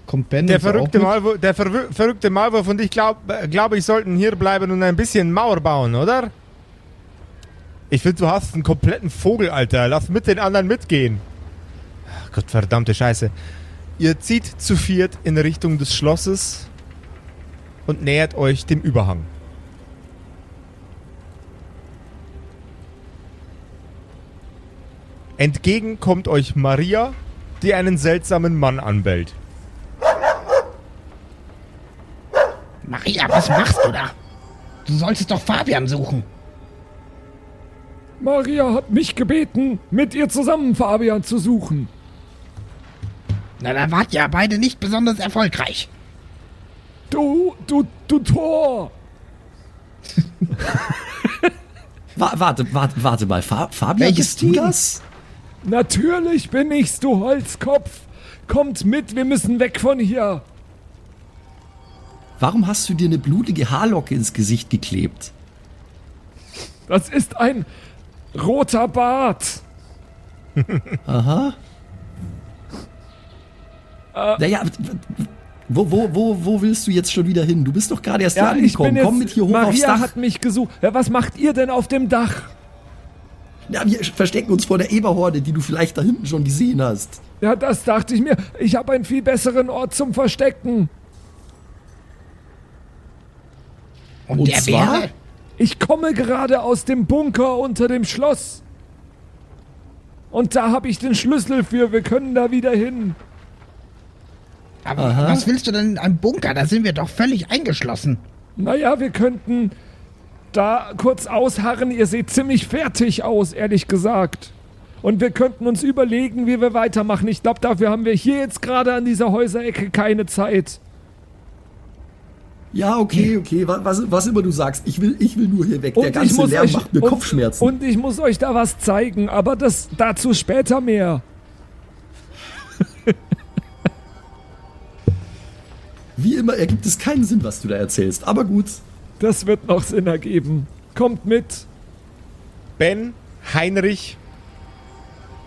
Speaker 4: Kommt Ben
Speaker 1: Der verrückte,
Speaker 4: mit?
Speaker 1: Malwurf, der verrückte Malwurf und ich glaube, glaub, ich sollten hier bleiben und ein bisschen Mauer bauen, oder? Ich finde, du hast einen kompletten Vogel, Alter. Lass mit den anderen mitgehen. Ach Gott, verdammte Scheiße. Ihr zieht zu viert in Richtung des Schlosses und nähert euch dem Überhang. Entgegen kommt euch Maria, die einen seltsamen Mann anbellt.
Speaker 6: Maria, was machst du da? Du solltest doch Fabian suchen.
Speaker 7: Maria hat mich gebeten, mit ihr zusammen Fabian zu suchen.
Speaker 6: Na, da wart ja beide nicht besonders erfolgreich.
Speaker 7: Du, du, du Tor!
Speaker 3: Wa warte, warte, warte mal. Fa Fabian,
Speaker 6: Welches
Speaker 3: bist du
Speaker 6: Team?
Speaker 3: das?
Speaker 7: Natürlich bin ich's, du Holzkopf! Kommt mit, wir müssen weg von hier!
Speaker 3: Warum hast du dir eine blutige Haarlocke ins Gesicht geklebt?
Speaker 7: Das ist ein roter Bart!
Speaker 3: Aha. naja, wo, wo, wo, wo willst du jetzt schon wieder hin? Du bist doch gerade erst hier
Speaker 7: Ja, ich bin
Speaker 3: angekommen. Komm mit hier hoch aufs
Speaker 7: Maria
Speaker 3: Dach.
Speaker 7: hat mich gesucht. Ja, was macht ihr denn auf dem Dach?
Speaker 3: Ja, wir verstecken uns vor der Eberhorde, die du vielleicht da hinten schon gesehen hast.
Speaker 7: Ja, das dachte ich mir. Ich habe einen viel besseren Ort zum Verstecken.
Speaker 6: Und,
Speaker 3: Und
Speaker 6: der
Speaker 3: zwar?
Speaker 6: wäre?
Speaker 7: Ich komme gerade aus dem Bunker unter dem Schloss. Und da habe ich den Schlüssel für. Wir können da wieder hin.
Speaker 6: Aber
Speaker 3: Aha.
Speaker 6: was willst du denn in einem Bunker? Da sind wir doch völlig eingeschlossen.
Speaker 7: Naja, wir könnten da kurz ausharren. Ihr seht ziemlich fertig aus, ehrlich gesagt. Und wir könnten uns überlegen, wie wir weitermachen. Ich glaube, dafür haben wir hier jetzt gerade an dieser Häuserecke keine Zeit.
Speaker 3: Ja, okay, okay, wa- was, was immer du sagst. Ich will, ich will nur hier weg. der
Speaker 7: ich
Speaker 3: ganze Lärm
Speaker 7: euch-
Speaker 3: macht mir
Speaker 7: und,
Speaker 3: Kopfschmerzen.
Speaker 7: Und ich muss euch da was zeigen, aber das dazu später mehr.
Speaker 3: Wie immer ergibt es keinen Sinn, was du da erzählst. Aber gut.
Speaker 7: Das wird noch Sinn ergeben. Kommt mit.
Speaker 1: Ben, Heinrich,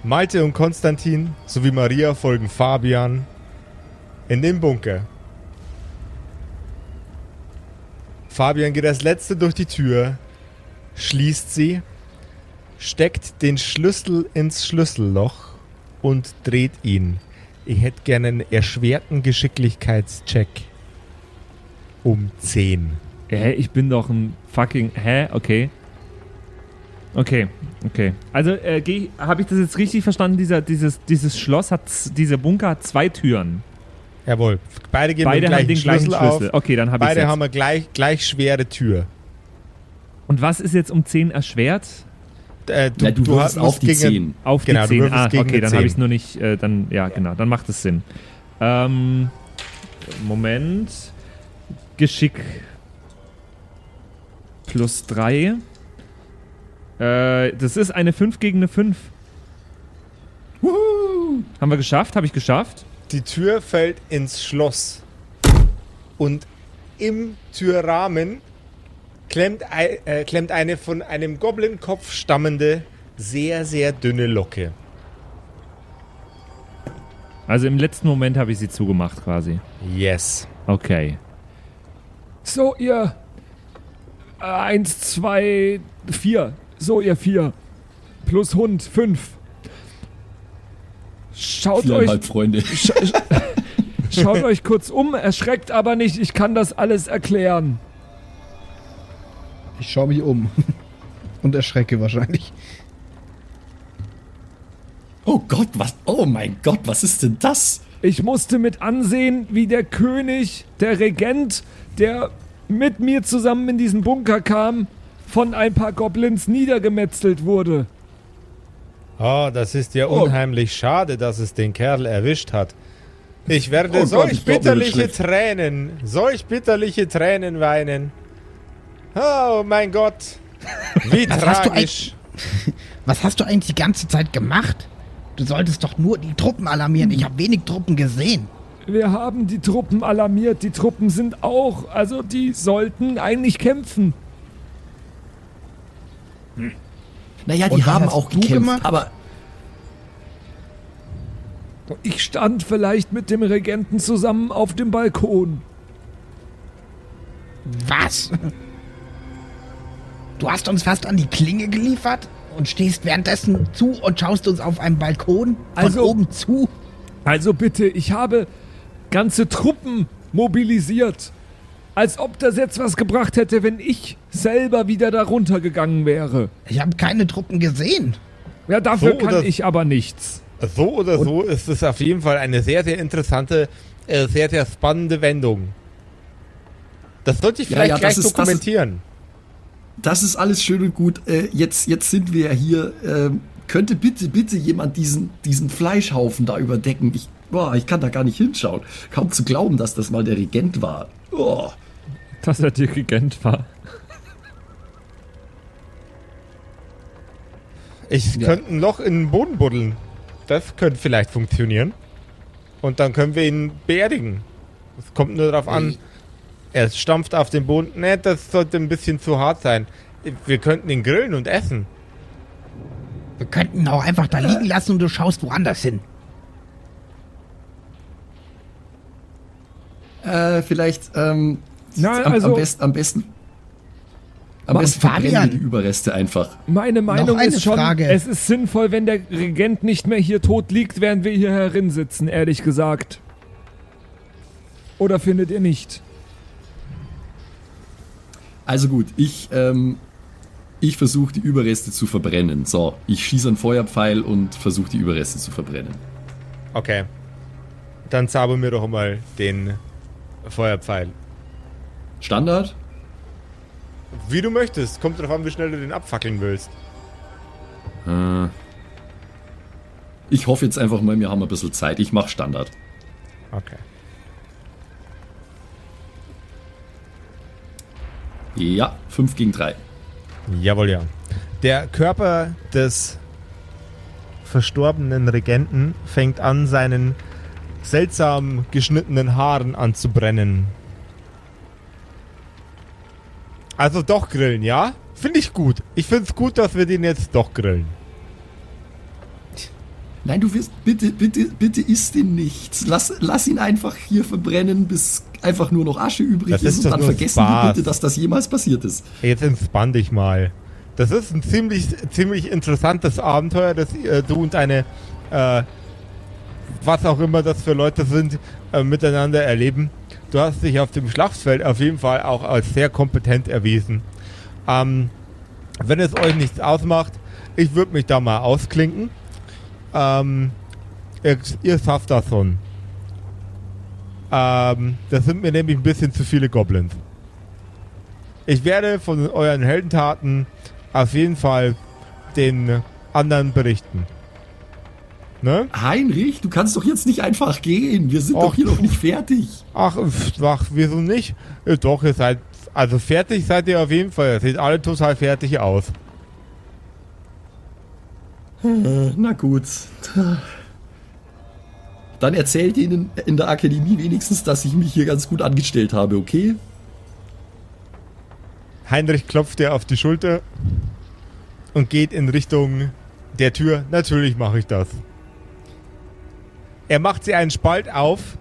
Speaker 1: Malte und Konstantin sowie Maria folgen Fabian in den Bunker. Fabian geht als letzter durch die Tür, schließt sie, steckt den Schlüssel ins Schlüsselloch und dreht ihn. Ich hätte gerne einen erschwerten Geschicklichkeitscheck um 10.
Speaker 2: Hä, ich bin doch ein fucking. Hä? Okay. Okay, okay. Also, äh, habe ich das jetzt richtig verstanden? Dieser, dieses, dieses Schloss hat, dieser Bunker hat zwei Türen.
Speaker 1: Jawohl, beide gehen
Speaker 2: Beide
Speaker 1: mit dem
Speaker 2: haben den
Speaker 1: gleichen
Speaker 2: gleichen
Speaker 1: Schlüssel,
Speaker 2: Schlüssel.
Speaker 1: auf.
Speaker 2: Okay, dann habe ich
Speaker 1: Beide
Speaker 2: jetzt.
Speaker 1: haben eine gleich, gleich schwere Tür.
Speaker 2: Und was ist jetzt um 10 erschwert?
Speaker 1: Äh,
Speaker 3: Du, ja, du, würfelst
Speaker 1: hast-
Speaker 3: auf die
Speaker 1: gegen-
Speaker 3: 10.
Speaker 2: Auf
Speaker 1: Genau, du
Speaker 2: die 10.
Speaker 1: würfelst
Speaker 2: Ah, okay, dann habe
Speaker 1: 10.
Speaker 2: ich es nur nicht. Äh, dann, ja, genau, dann macht es Sinn. Ähm, Moment. Geschick. Plus 3. Äh, das ist eine 5 gegen eine 5. Haben wir geschafft? Habe ich geschafft?
Speaker 1: Die Tür fällt ins Schloss. Und im Türrahmen klemmt, äh, klemmt eine von einem Goblin-Kopf stammende, sehr, sehr dünne Locke.
Speaker 2: Also im letzten Moment habe ich sie zugemacht quasi.
Speaker 1: Yes.
Speaker 2: Okay.
Speaker 7: So, ihr. Äh, eins, zwei, vier. So, ihr vier. Plus Hund, fünf. Schaut euch,
Speaker 3: Freunde.
Speaker 7: sch sch schaut euch kurz um, erschreckt aber nicht. Ich kann das alles erklären.
Speaker 4: Ich schaue mich um. Und erschrecke wahrscheinlich.
Speaker 3: Oh Gott, was? Oh mein Gott, was ist denn das?
Speaker 7: Ich musste mit ansehen, wie der König, der Regent, der mit mir zusammen in diesen Bunker kam, von ein paar Goblins niedergemetzelt wurde.
Speaker 1: Oh, das ist ja
Speaker 7: Oh.
Speaker 1: unheimlich schade, dass es den Kerl erwischt hat. Ich werde
Speaker 3: Oh Gott,
Speaker 1: solch
Speaker 3: wird
Speaker 1: bitterliche. Tränen, solch bitterliche Tränen weinen. Oh mein Gott. Wie
Speaker 6: Was hast du
Speaker 1: tragisch.
Speaker 6: Was hast du eigentlich die ganze Zeit gemacht? Du solltest doch nur die Truppen alarmieren. Ich habe wenig Truppen gesehen.
Speaker 7: Wir haben die Truppen alarmiert. Die Truppen sind auch, also die sollten eigentlich kämpfen.
Speaker 3: Naja, die haben auch gekämpft,
Speaker 6: gemacht?
Speaker 3: aber
Speaker 7: Ich stand vielleicht mit dem Regenten zusammen auf dem Balkon.
Speaker 6: Was? Du hast uns fast an die Klinge geliefert und stehst währenddessen zu und schaust uns auf einem Balkon von
Speaker 7: Also-
Speaker 6: oben zu.
Speaker 7: Also bitte, ich habe ganze Truppen mobilisiert. Als ob das jetzt was gebracht hätte, wenn ich selber wieder da runtergegangen wäre.
Speaker 6: Ich habe keine Truppen gesehen.
Speaker 7: Ja, dafür
Speaker 1: So
Speaker 7: kann ich aber nichts.
Speaker 1: So oder so ist es auf jeden Fall eine sehr, sehr interessante, äh, sehr, sehr spannende Wendung. Das sollte ich
Speaker 3: Ja,
Speaker 1: vielleicht
Speaker 3: ja,
Speaker 1: gleich
Speaker 3: das ist-
Speaker 1: dokumentieren.
Speaker 3: Das ist alles schön und gut. Äh, jetzt, jetzt sind wir ja hier. Ähm, könnte bitte, bitte jemand diesen, diesen Fleischhaufen da überdecken? Ich, boah, ich kann da gar nicht hinschauen. Kaum zu glauben, dass das mal der Regent war. Oh.
Speaker 2: Dass er Dirigent war.
Speaker 1: Ich könnte ein Loch in den Boden buddeln. Das könnte vielleicht funktionieren. Und dann können wir ihn beerdigen. Es kommt nur darauf an. Er stampft auf den Boden. Ne, das sollte ein bisschen zu hart sein. Wir könnten ihn grillen und essen.
Speaker 6: Wir könnten ihn auch einfach da liegen lassen und du schaust woanders hin.
Speaker 3: Äh, vielleicht, ähm,
Speaker 7: Na,
Speaker 3: am,
Speaker 7: also-
Speaker 3: am, besten, am besten. Am besten verbrennen die Überreste einfach.
Speaker 7: Meine Meinung ist schon,
Speaker 6: Frage.
Speaker 7: es ist sinnvoll, wenn der Regent nicht mehr hier tot liegt, während wir hier herin sitzen, ehrlich gesagt. Oder findet ihr nicht?
Speaker 3: Also gut, ich, ähm, ich versuche die Überreste zu verbrennen. So, ich schieße einen Feuerpfeil und versuche die Überreste zu verbrennen.
Speaker 1: Okay. Dann zauber mir doch mal den Feuerpfeil.
Speaker 3: Standard?
Speaker 1: Wie du möchtest. Kommt drauf an, wie schnell du den abfackeln willst.
Speaker 3: Äh, ich hoffe jetzt einfach mal, wir haben ein bisschen Zeit. Ich mache Standard.
Speaker 1: Okay.
Speaker 3: Ja, 5 gegen 3.
Speaker 1: Jawohl, ja. Der Körper des verstorbenen Regenten fängt an, seinen seltsam geschnittenen Haaren anzubrennen. Also doch grillen, ja? Finde ich gut. Ich finde es gut, dass wir den jetzt doch grillen.
Speaker 3: Nein, du wirst, bitte, bitte, bitte isst ihn nicht. Lass, lass ihn einfach hier verbrennen, bis einfach nur noch Asche übrig
Speaker 1: Das
Speaker 3: ist,
Speaker 1: ist
Speaker 3: und dann vergessen wir bitte, dass das jemals passiert ist.
Speaker 1: Jetzt entspann dich mal. Das ist ein ziemlich, ziemlich interessantes Abenteuer, das äh, du und deine, äh, was auch immer das für Leute sind, äh, miteinander erleben. Du hast dich auf dem Schlachtfeld auf jeden Fall auch als sehr kompetent erwiesen. Ähm, wenn es euch nichts ausmacht, ich würde mich da mal ausklinken. Ähm, ihr, ihr schafft das schon. Ähm, das sind mir nämlich ein bisschen zu viele Goblins. Ich werde von euren Heldentaten auf jeden Fall den anderen berichten. Ne?
Speaker 3: Heinrich, du kannst doch jetzt nicht einfach gehen. Wir sind
Speaker 1: Och,
Speaker 3: doch hier noch nicht fertig.
Speaker 1: Ach, ach, wieso nicht? Äh, Doch, ihr seid, also fertig seid ihr auf jeden Fall. Ihr seht alle total fertig aus.
Speaker 3: Äh, na gut. Dann erzählt ihnen in der Akademie wenigstens, dass ich mich hier ganz gut angestellt habe, okay?
Speaker 1: Heinrich klopft dir auf die Schulter und geht in Richtung der Tür. Natürlich mache ich das. Er macht sie einen Spalt auf,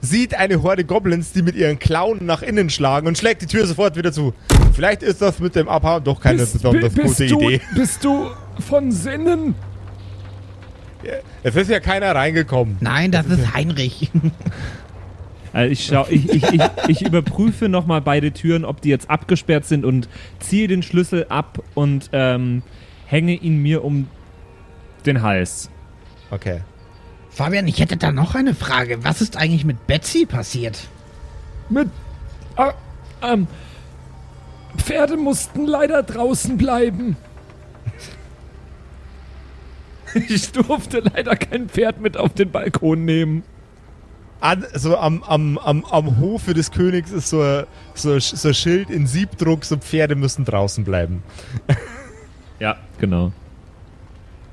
Speaker 1: sieht eine Horde Goblins, die mit ihren Klauen nach innen schlagen und schlägt die Tür sofort wieder zu. Vielleicht ist das mit dem Abhauen doch keine besonders
Speaker 7: bi-
Speaker 1: gute
Speaker 7: du,
Speaker 1: Idee.
Speaker 7: Bist du von Sinnen?
Speaker 1: Es ist ja keiner reingekommen.
Speaker 6: Nein, das ist Heinrich.
Speaker 2: Also ich, schau, ich, ich, ich, ich überprüfe nochmal beide Türen, ob die jetzt abgesperrt sind und ziehe den Schlüssel ab und ähm, hänge ihn mir um den Hals.
Speaker 1: Okay.
Speaker 6: Fabian, ich hätte da noch eine Frage. Was ist eigentlich mit Betsy passiert?
Speaker 7: Mit. Ah, ähm. Pferde mussten leider draußen bleiben. Ich durfte leider kein Pferd mit auf den Balkon nehmen.
Speaker 1: An, so am, am, am, am Hofe des Königs ist so ein, so, so ein Schild in Siebdruck, so Pferde müssen draußen bleiben.
Speaker 2: Ja, genau.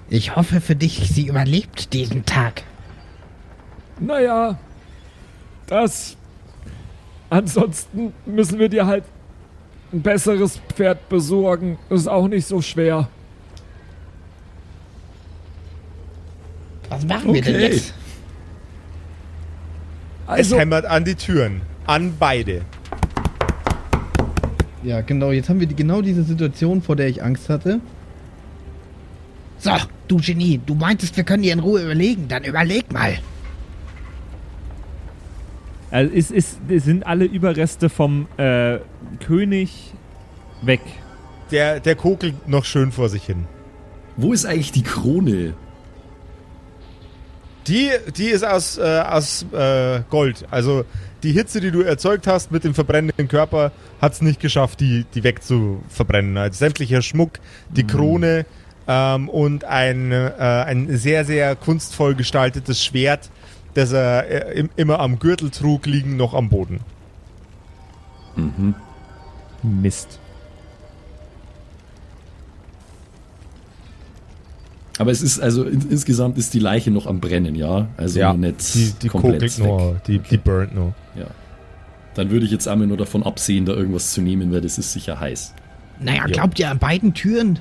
Speaker 6: Ich hoffe für dich, sie überlebt diesen Tag.
Speaker 7: Naja, das. Ansonsten müssen wir dir halt ein besseres Pferd besorgen. Ist auch nicht so schwer.
Speaker 6: Was machen wir denn
Speaker 3: Okay.
Speaker 6: jetzt?
Speaker 7: Also,
Speaker 1: es hämmert an die Türen. An beide.
Speaker 4: Ja, genau. Jetzt haben wir die, genau diese Situation, vor der ich Angst hatte.
Speaker 6: So, du Genie, du meintest, wir können dir in Ruhe überlegen. Dann überleg mal.
Speaker 2: Also es, ist, es sind alle Überreste vom äh, König weg.
Speaker 1: Der, der kokelt noch schön vor sich hin.
Speaker 3: Wo ist eigentlich die Krone?
Speaker 1: Die, die ist aus, äh, aus äh, Gold. Also die Hitze, die du erzeugt hast mit dem verbrennenden Körper, hat es nicht geschafft, die, die wegzuverbrennen. Also sämtlicher Schmuck, die Krone ähm, und ein, äh, ein sehr, sehr kunstvoll gestaltetes Schwert, das er äh, im, immer am Gürtel trug, liegen noch am Boden.
Speaker 2: Mist.
Speaker 3: Aber es ist also in, insgesamt ist die Leiche noch am Brennen, ja? Also noch nicht
Speaker 1: die, die
Speaker 3: komplett weg.
Speaker 1: nur, die, die burnt nur.
Speaker 3: Ja. Dann würde ich jetzt einmal nur davon absehen, da irgendwas zu nehmen, weil das ist sicher heiß.
Speaker 6: Naja, glaubt ihr, an beiden Türen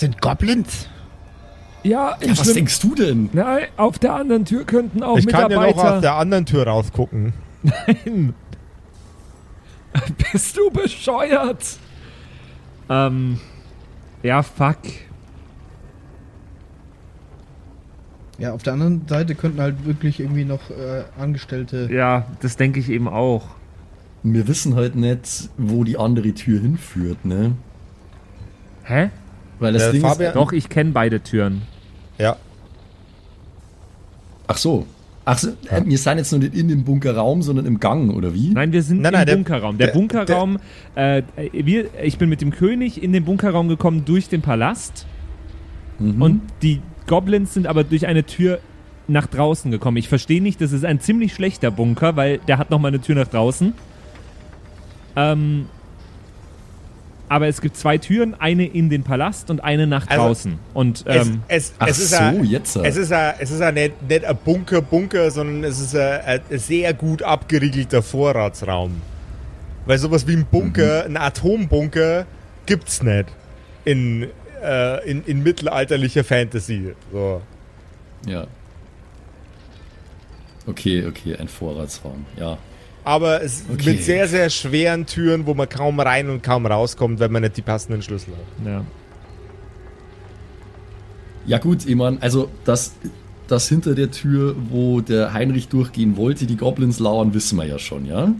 Speaker 6: sind Goblins?
Speaker 7: Ja,
Speaker 3: Ja, was denkst du denn?
Speaker 7: Nein, auf der anderen Tür könnten auch
Speaker 1: Ich kann ja noch
Speaker 7: Mitarbeiter.
Speaker 1: aus der anderen Tür rausgucken.
Speaker 7: Bist du bescheuert?
Speaker 2: Ähm, ja, fuck.
Speaker 4: Ja, auf der anderen Seite könnten halt wirklich irgendwie noch äh, Angestellte.
Speaker 2: Ja, das denke ich eben auch.
Speaker 3: Wir wissen halt nicht, wo die andere Tür hinführt, ne?
Speaker 2: Hä?
Speaker 3: Weil das
Speaker 1: Der
Speaker 3: Ding
Speaker 1: Fabian-
Speaker 3: ist.
Speaker 2: Doch, ich kenne beide Türen.
Speaker 1: Ja.
Speaker 3: Ach so. Ach so, äh, wir sind jetzt noch nicht in dem Bunkerraum, sondern im Gang, oder wie?
Speaker 2: Nein, wir sind
Speaker 1: Nein, nein,
Speaker 2: im
Speaker 1: der-
Speaker 2: Bunkerraum. Der,
Speaker 1: der-
Speaker 2: Bunkerraum, äh, wir, ich bin mit dem König in den Bunkerraum gekommen durch den Palast
Speaker 3: Mhm.
Speaker 2: und die Goblins sind aber durch eine Tür nach draußen gekommen. Ich verstehe nicht, das ist ein ziemlich schlechter Bunker, weil der hat nochmal eine Tür nach draußen. Ähm, aber es gibt zwei Türen, eine in den Palast und eine nach
Speaker 1: Also,
Speaker 2: draußen. Und
Speaker 1: Es,
Speaker 2: ähm,
Speaker 1: es,
Speaker 3: Ach
Speaker 1: es ist
Speaker 3: so,
Speaker 1: ein,
Speaker 3: jetzt.
Speaker 1: Es ist ein, es ist nicht, nicht ein Bunker, Bunker, sondern es ist ein, sehr gut abgeriegelter Vorratsraum. Weil sowas wie ein Bunker, ein Atombunker, gibt's nicht in, äh, in, in mittelalterlicher Fantasy. So.
Speaker 3: Ja. Okay, okay, ein Vorratsraum, ja.
Speaker 1: Aber es
Speaker 3: Okay.
Speaker 1: mit sehr, sehr schweren Türen, wo man kaum rein und kaum rauskommt, wenn man nicht die passenden Schlüssel hat.
Speaker 2: ja.
Speaker 3: Ja gut, ich mein, also das, das hinter der Tür, wo der Heinrich durchgehen wollte, die Goblins lauern, wissen wir ja schon, ja?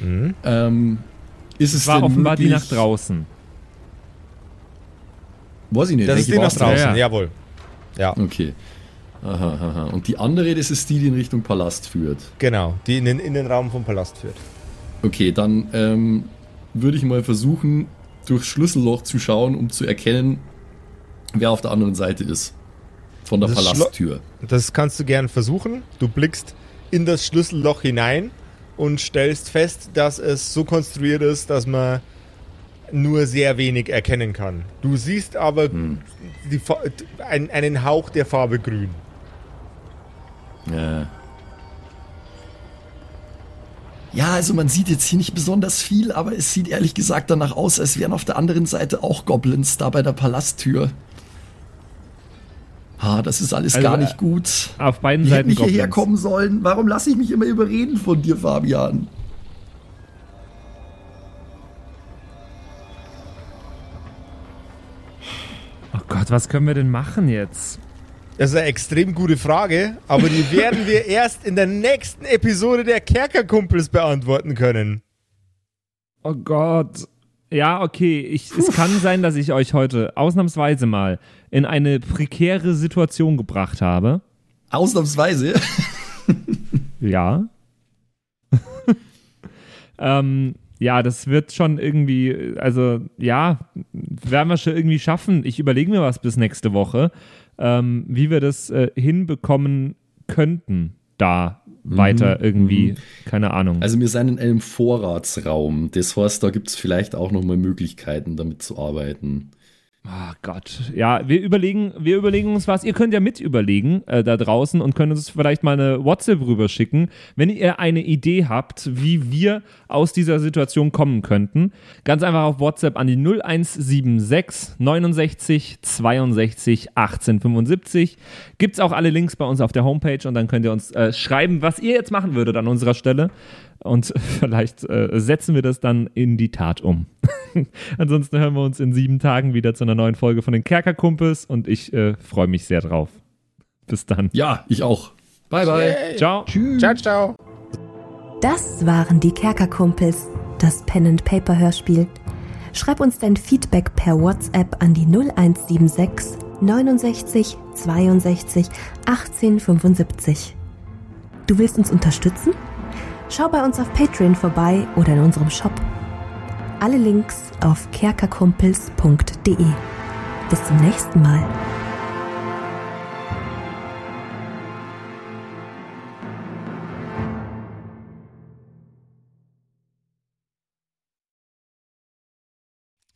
Speaker 3: Ähm, ist es
Speaker 2: Es war
Speaker 3: denn
Speaker 2: offenbar die
Speaker 3: möglich,
Speaker 2: nach draußen.
Speaker 3: Weiß ich nicht.
Speaker 1: Das ist die nach draußen,
Speaker 2: ja.
Speaker 1: jawohl. Ja,
Speaker 3: Okay. Aha, aha. Und die andere, das ist die, die in Richtung Palast führt.
Speaker 1: genau. Die in den Innenraum vom Palast führt.
Speaker 3: Okay, dann ähm, würde ich mal versuchen, durchs Schlüsselloch zu schauen, um zu erkennen, wer auf der anderen Seite ist. Von der
Speaker 1: Das Schlo-
Speaker 3: Palasttür.
Speaker 1: Das kannst du gern versuchen. Du blickst in das Schlüsselloch hinein und stellst fest, dass es so konstruiert ist, dass man nur sehr wenig erkennen kann. Du siehst aber die, Fa- ein, einen Hauch der Farbe grün.
Speaker 3: Ja. Ja, also man sieht jetzt hier nicht besonders viel, aber es sieht ehrlich gesagt danach aus, als wären auf der anderen Seite auch Goblins da bei der Palasttür. Ah, das ist alles
Speaker 2: Also,
Speaker 3: gar nicht gut.
Speaker 2: Auf beiden
Speaker 3: Ich hätte
Speaker 2: Seiten
Speaker 3: nicht hierher kommen sollen. Warum lasse ich mich immer überreden von dir, Fabian?
Speaker 2: Oh Gott, was können wir denn machen jetzt?
Speaker 1: Das ist eine extrem gute Frage, aber die werden wir erst in der nächsten Episode der Kerkerkumpels beantworten können.
Speaker 7: Oh Gott.
Speaker 2: Ja, okay. Ich, es kann sein, dass ich euch heute ausnahmsweise mal in eine prekäre Situation gebracht habe.
Speaker 3: Ausnahmsweise.
Speaker 2: Ja. ähm, ja, das wird schon irgendwie, also ja, werden wir schon irgendwie schaffen. Ich überlege mir was bis nächste Woche, ähm, wie wir das äh, hinbekommen könnten, da weiter irgendwie, keine Ahnung.
Speaker 3: Also wir sind in einem Vorratsraum. Das heißt, da gibt es vielleicht auch nochmal Möglichkeiten, damit zu arbeiten.
Speaker 2: Oh Gott. Ja, wir überlegen, wir überlegen uns was. Ihr könnt ja mit überlegen äh, da draußen und könnt uns vielleicht mal eine WhatsApp rüberschicken, wenn ihr eine Idee habt, wie wir aus dieser Situation kommen könnten. Ganz einfach auf WhatsApp an die 0176 69 62 18 75. Gibt's auch alle Links bei uns auf der Homepage und dann könnt ihr uns äh, schreiben, was ihr jetzt machen würdet an unserer Stelle. Und vielleicht äh, setzen wir das dann in die Tat um. Ansonsten hören wir uns in sieben Tagen wieder zu einer neuen Folge von den Kerkerkumpels und ich äh, freue mich sehr drauf. Bis dann.
Speaker 3: Ja, ich auch. Bye, bye.
Speaker 2: Ciao.
Speaker 1: Ciao, ciao.
Speaker 5: Das waren die Kerkerkumpels, das Pen and Paper Hörspiel. Schreib uns dein Feedback per WhatsApp an die 0176 69 62 18 75. Du willst uns unterstützen? Schau bei uns auf Patreon vorbei oder in unserem Shop. Alle Links auf kerkerkumpels.de. Bis zum nächsten Mal.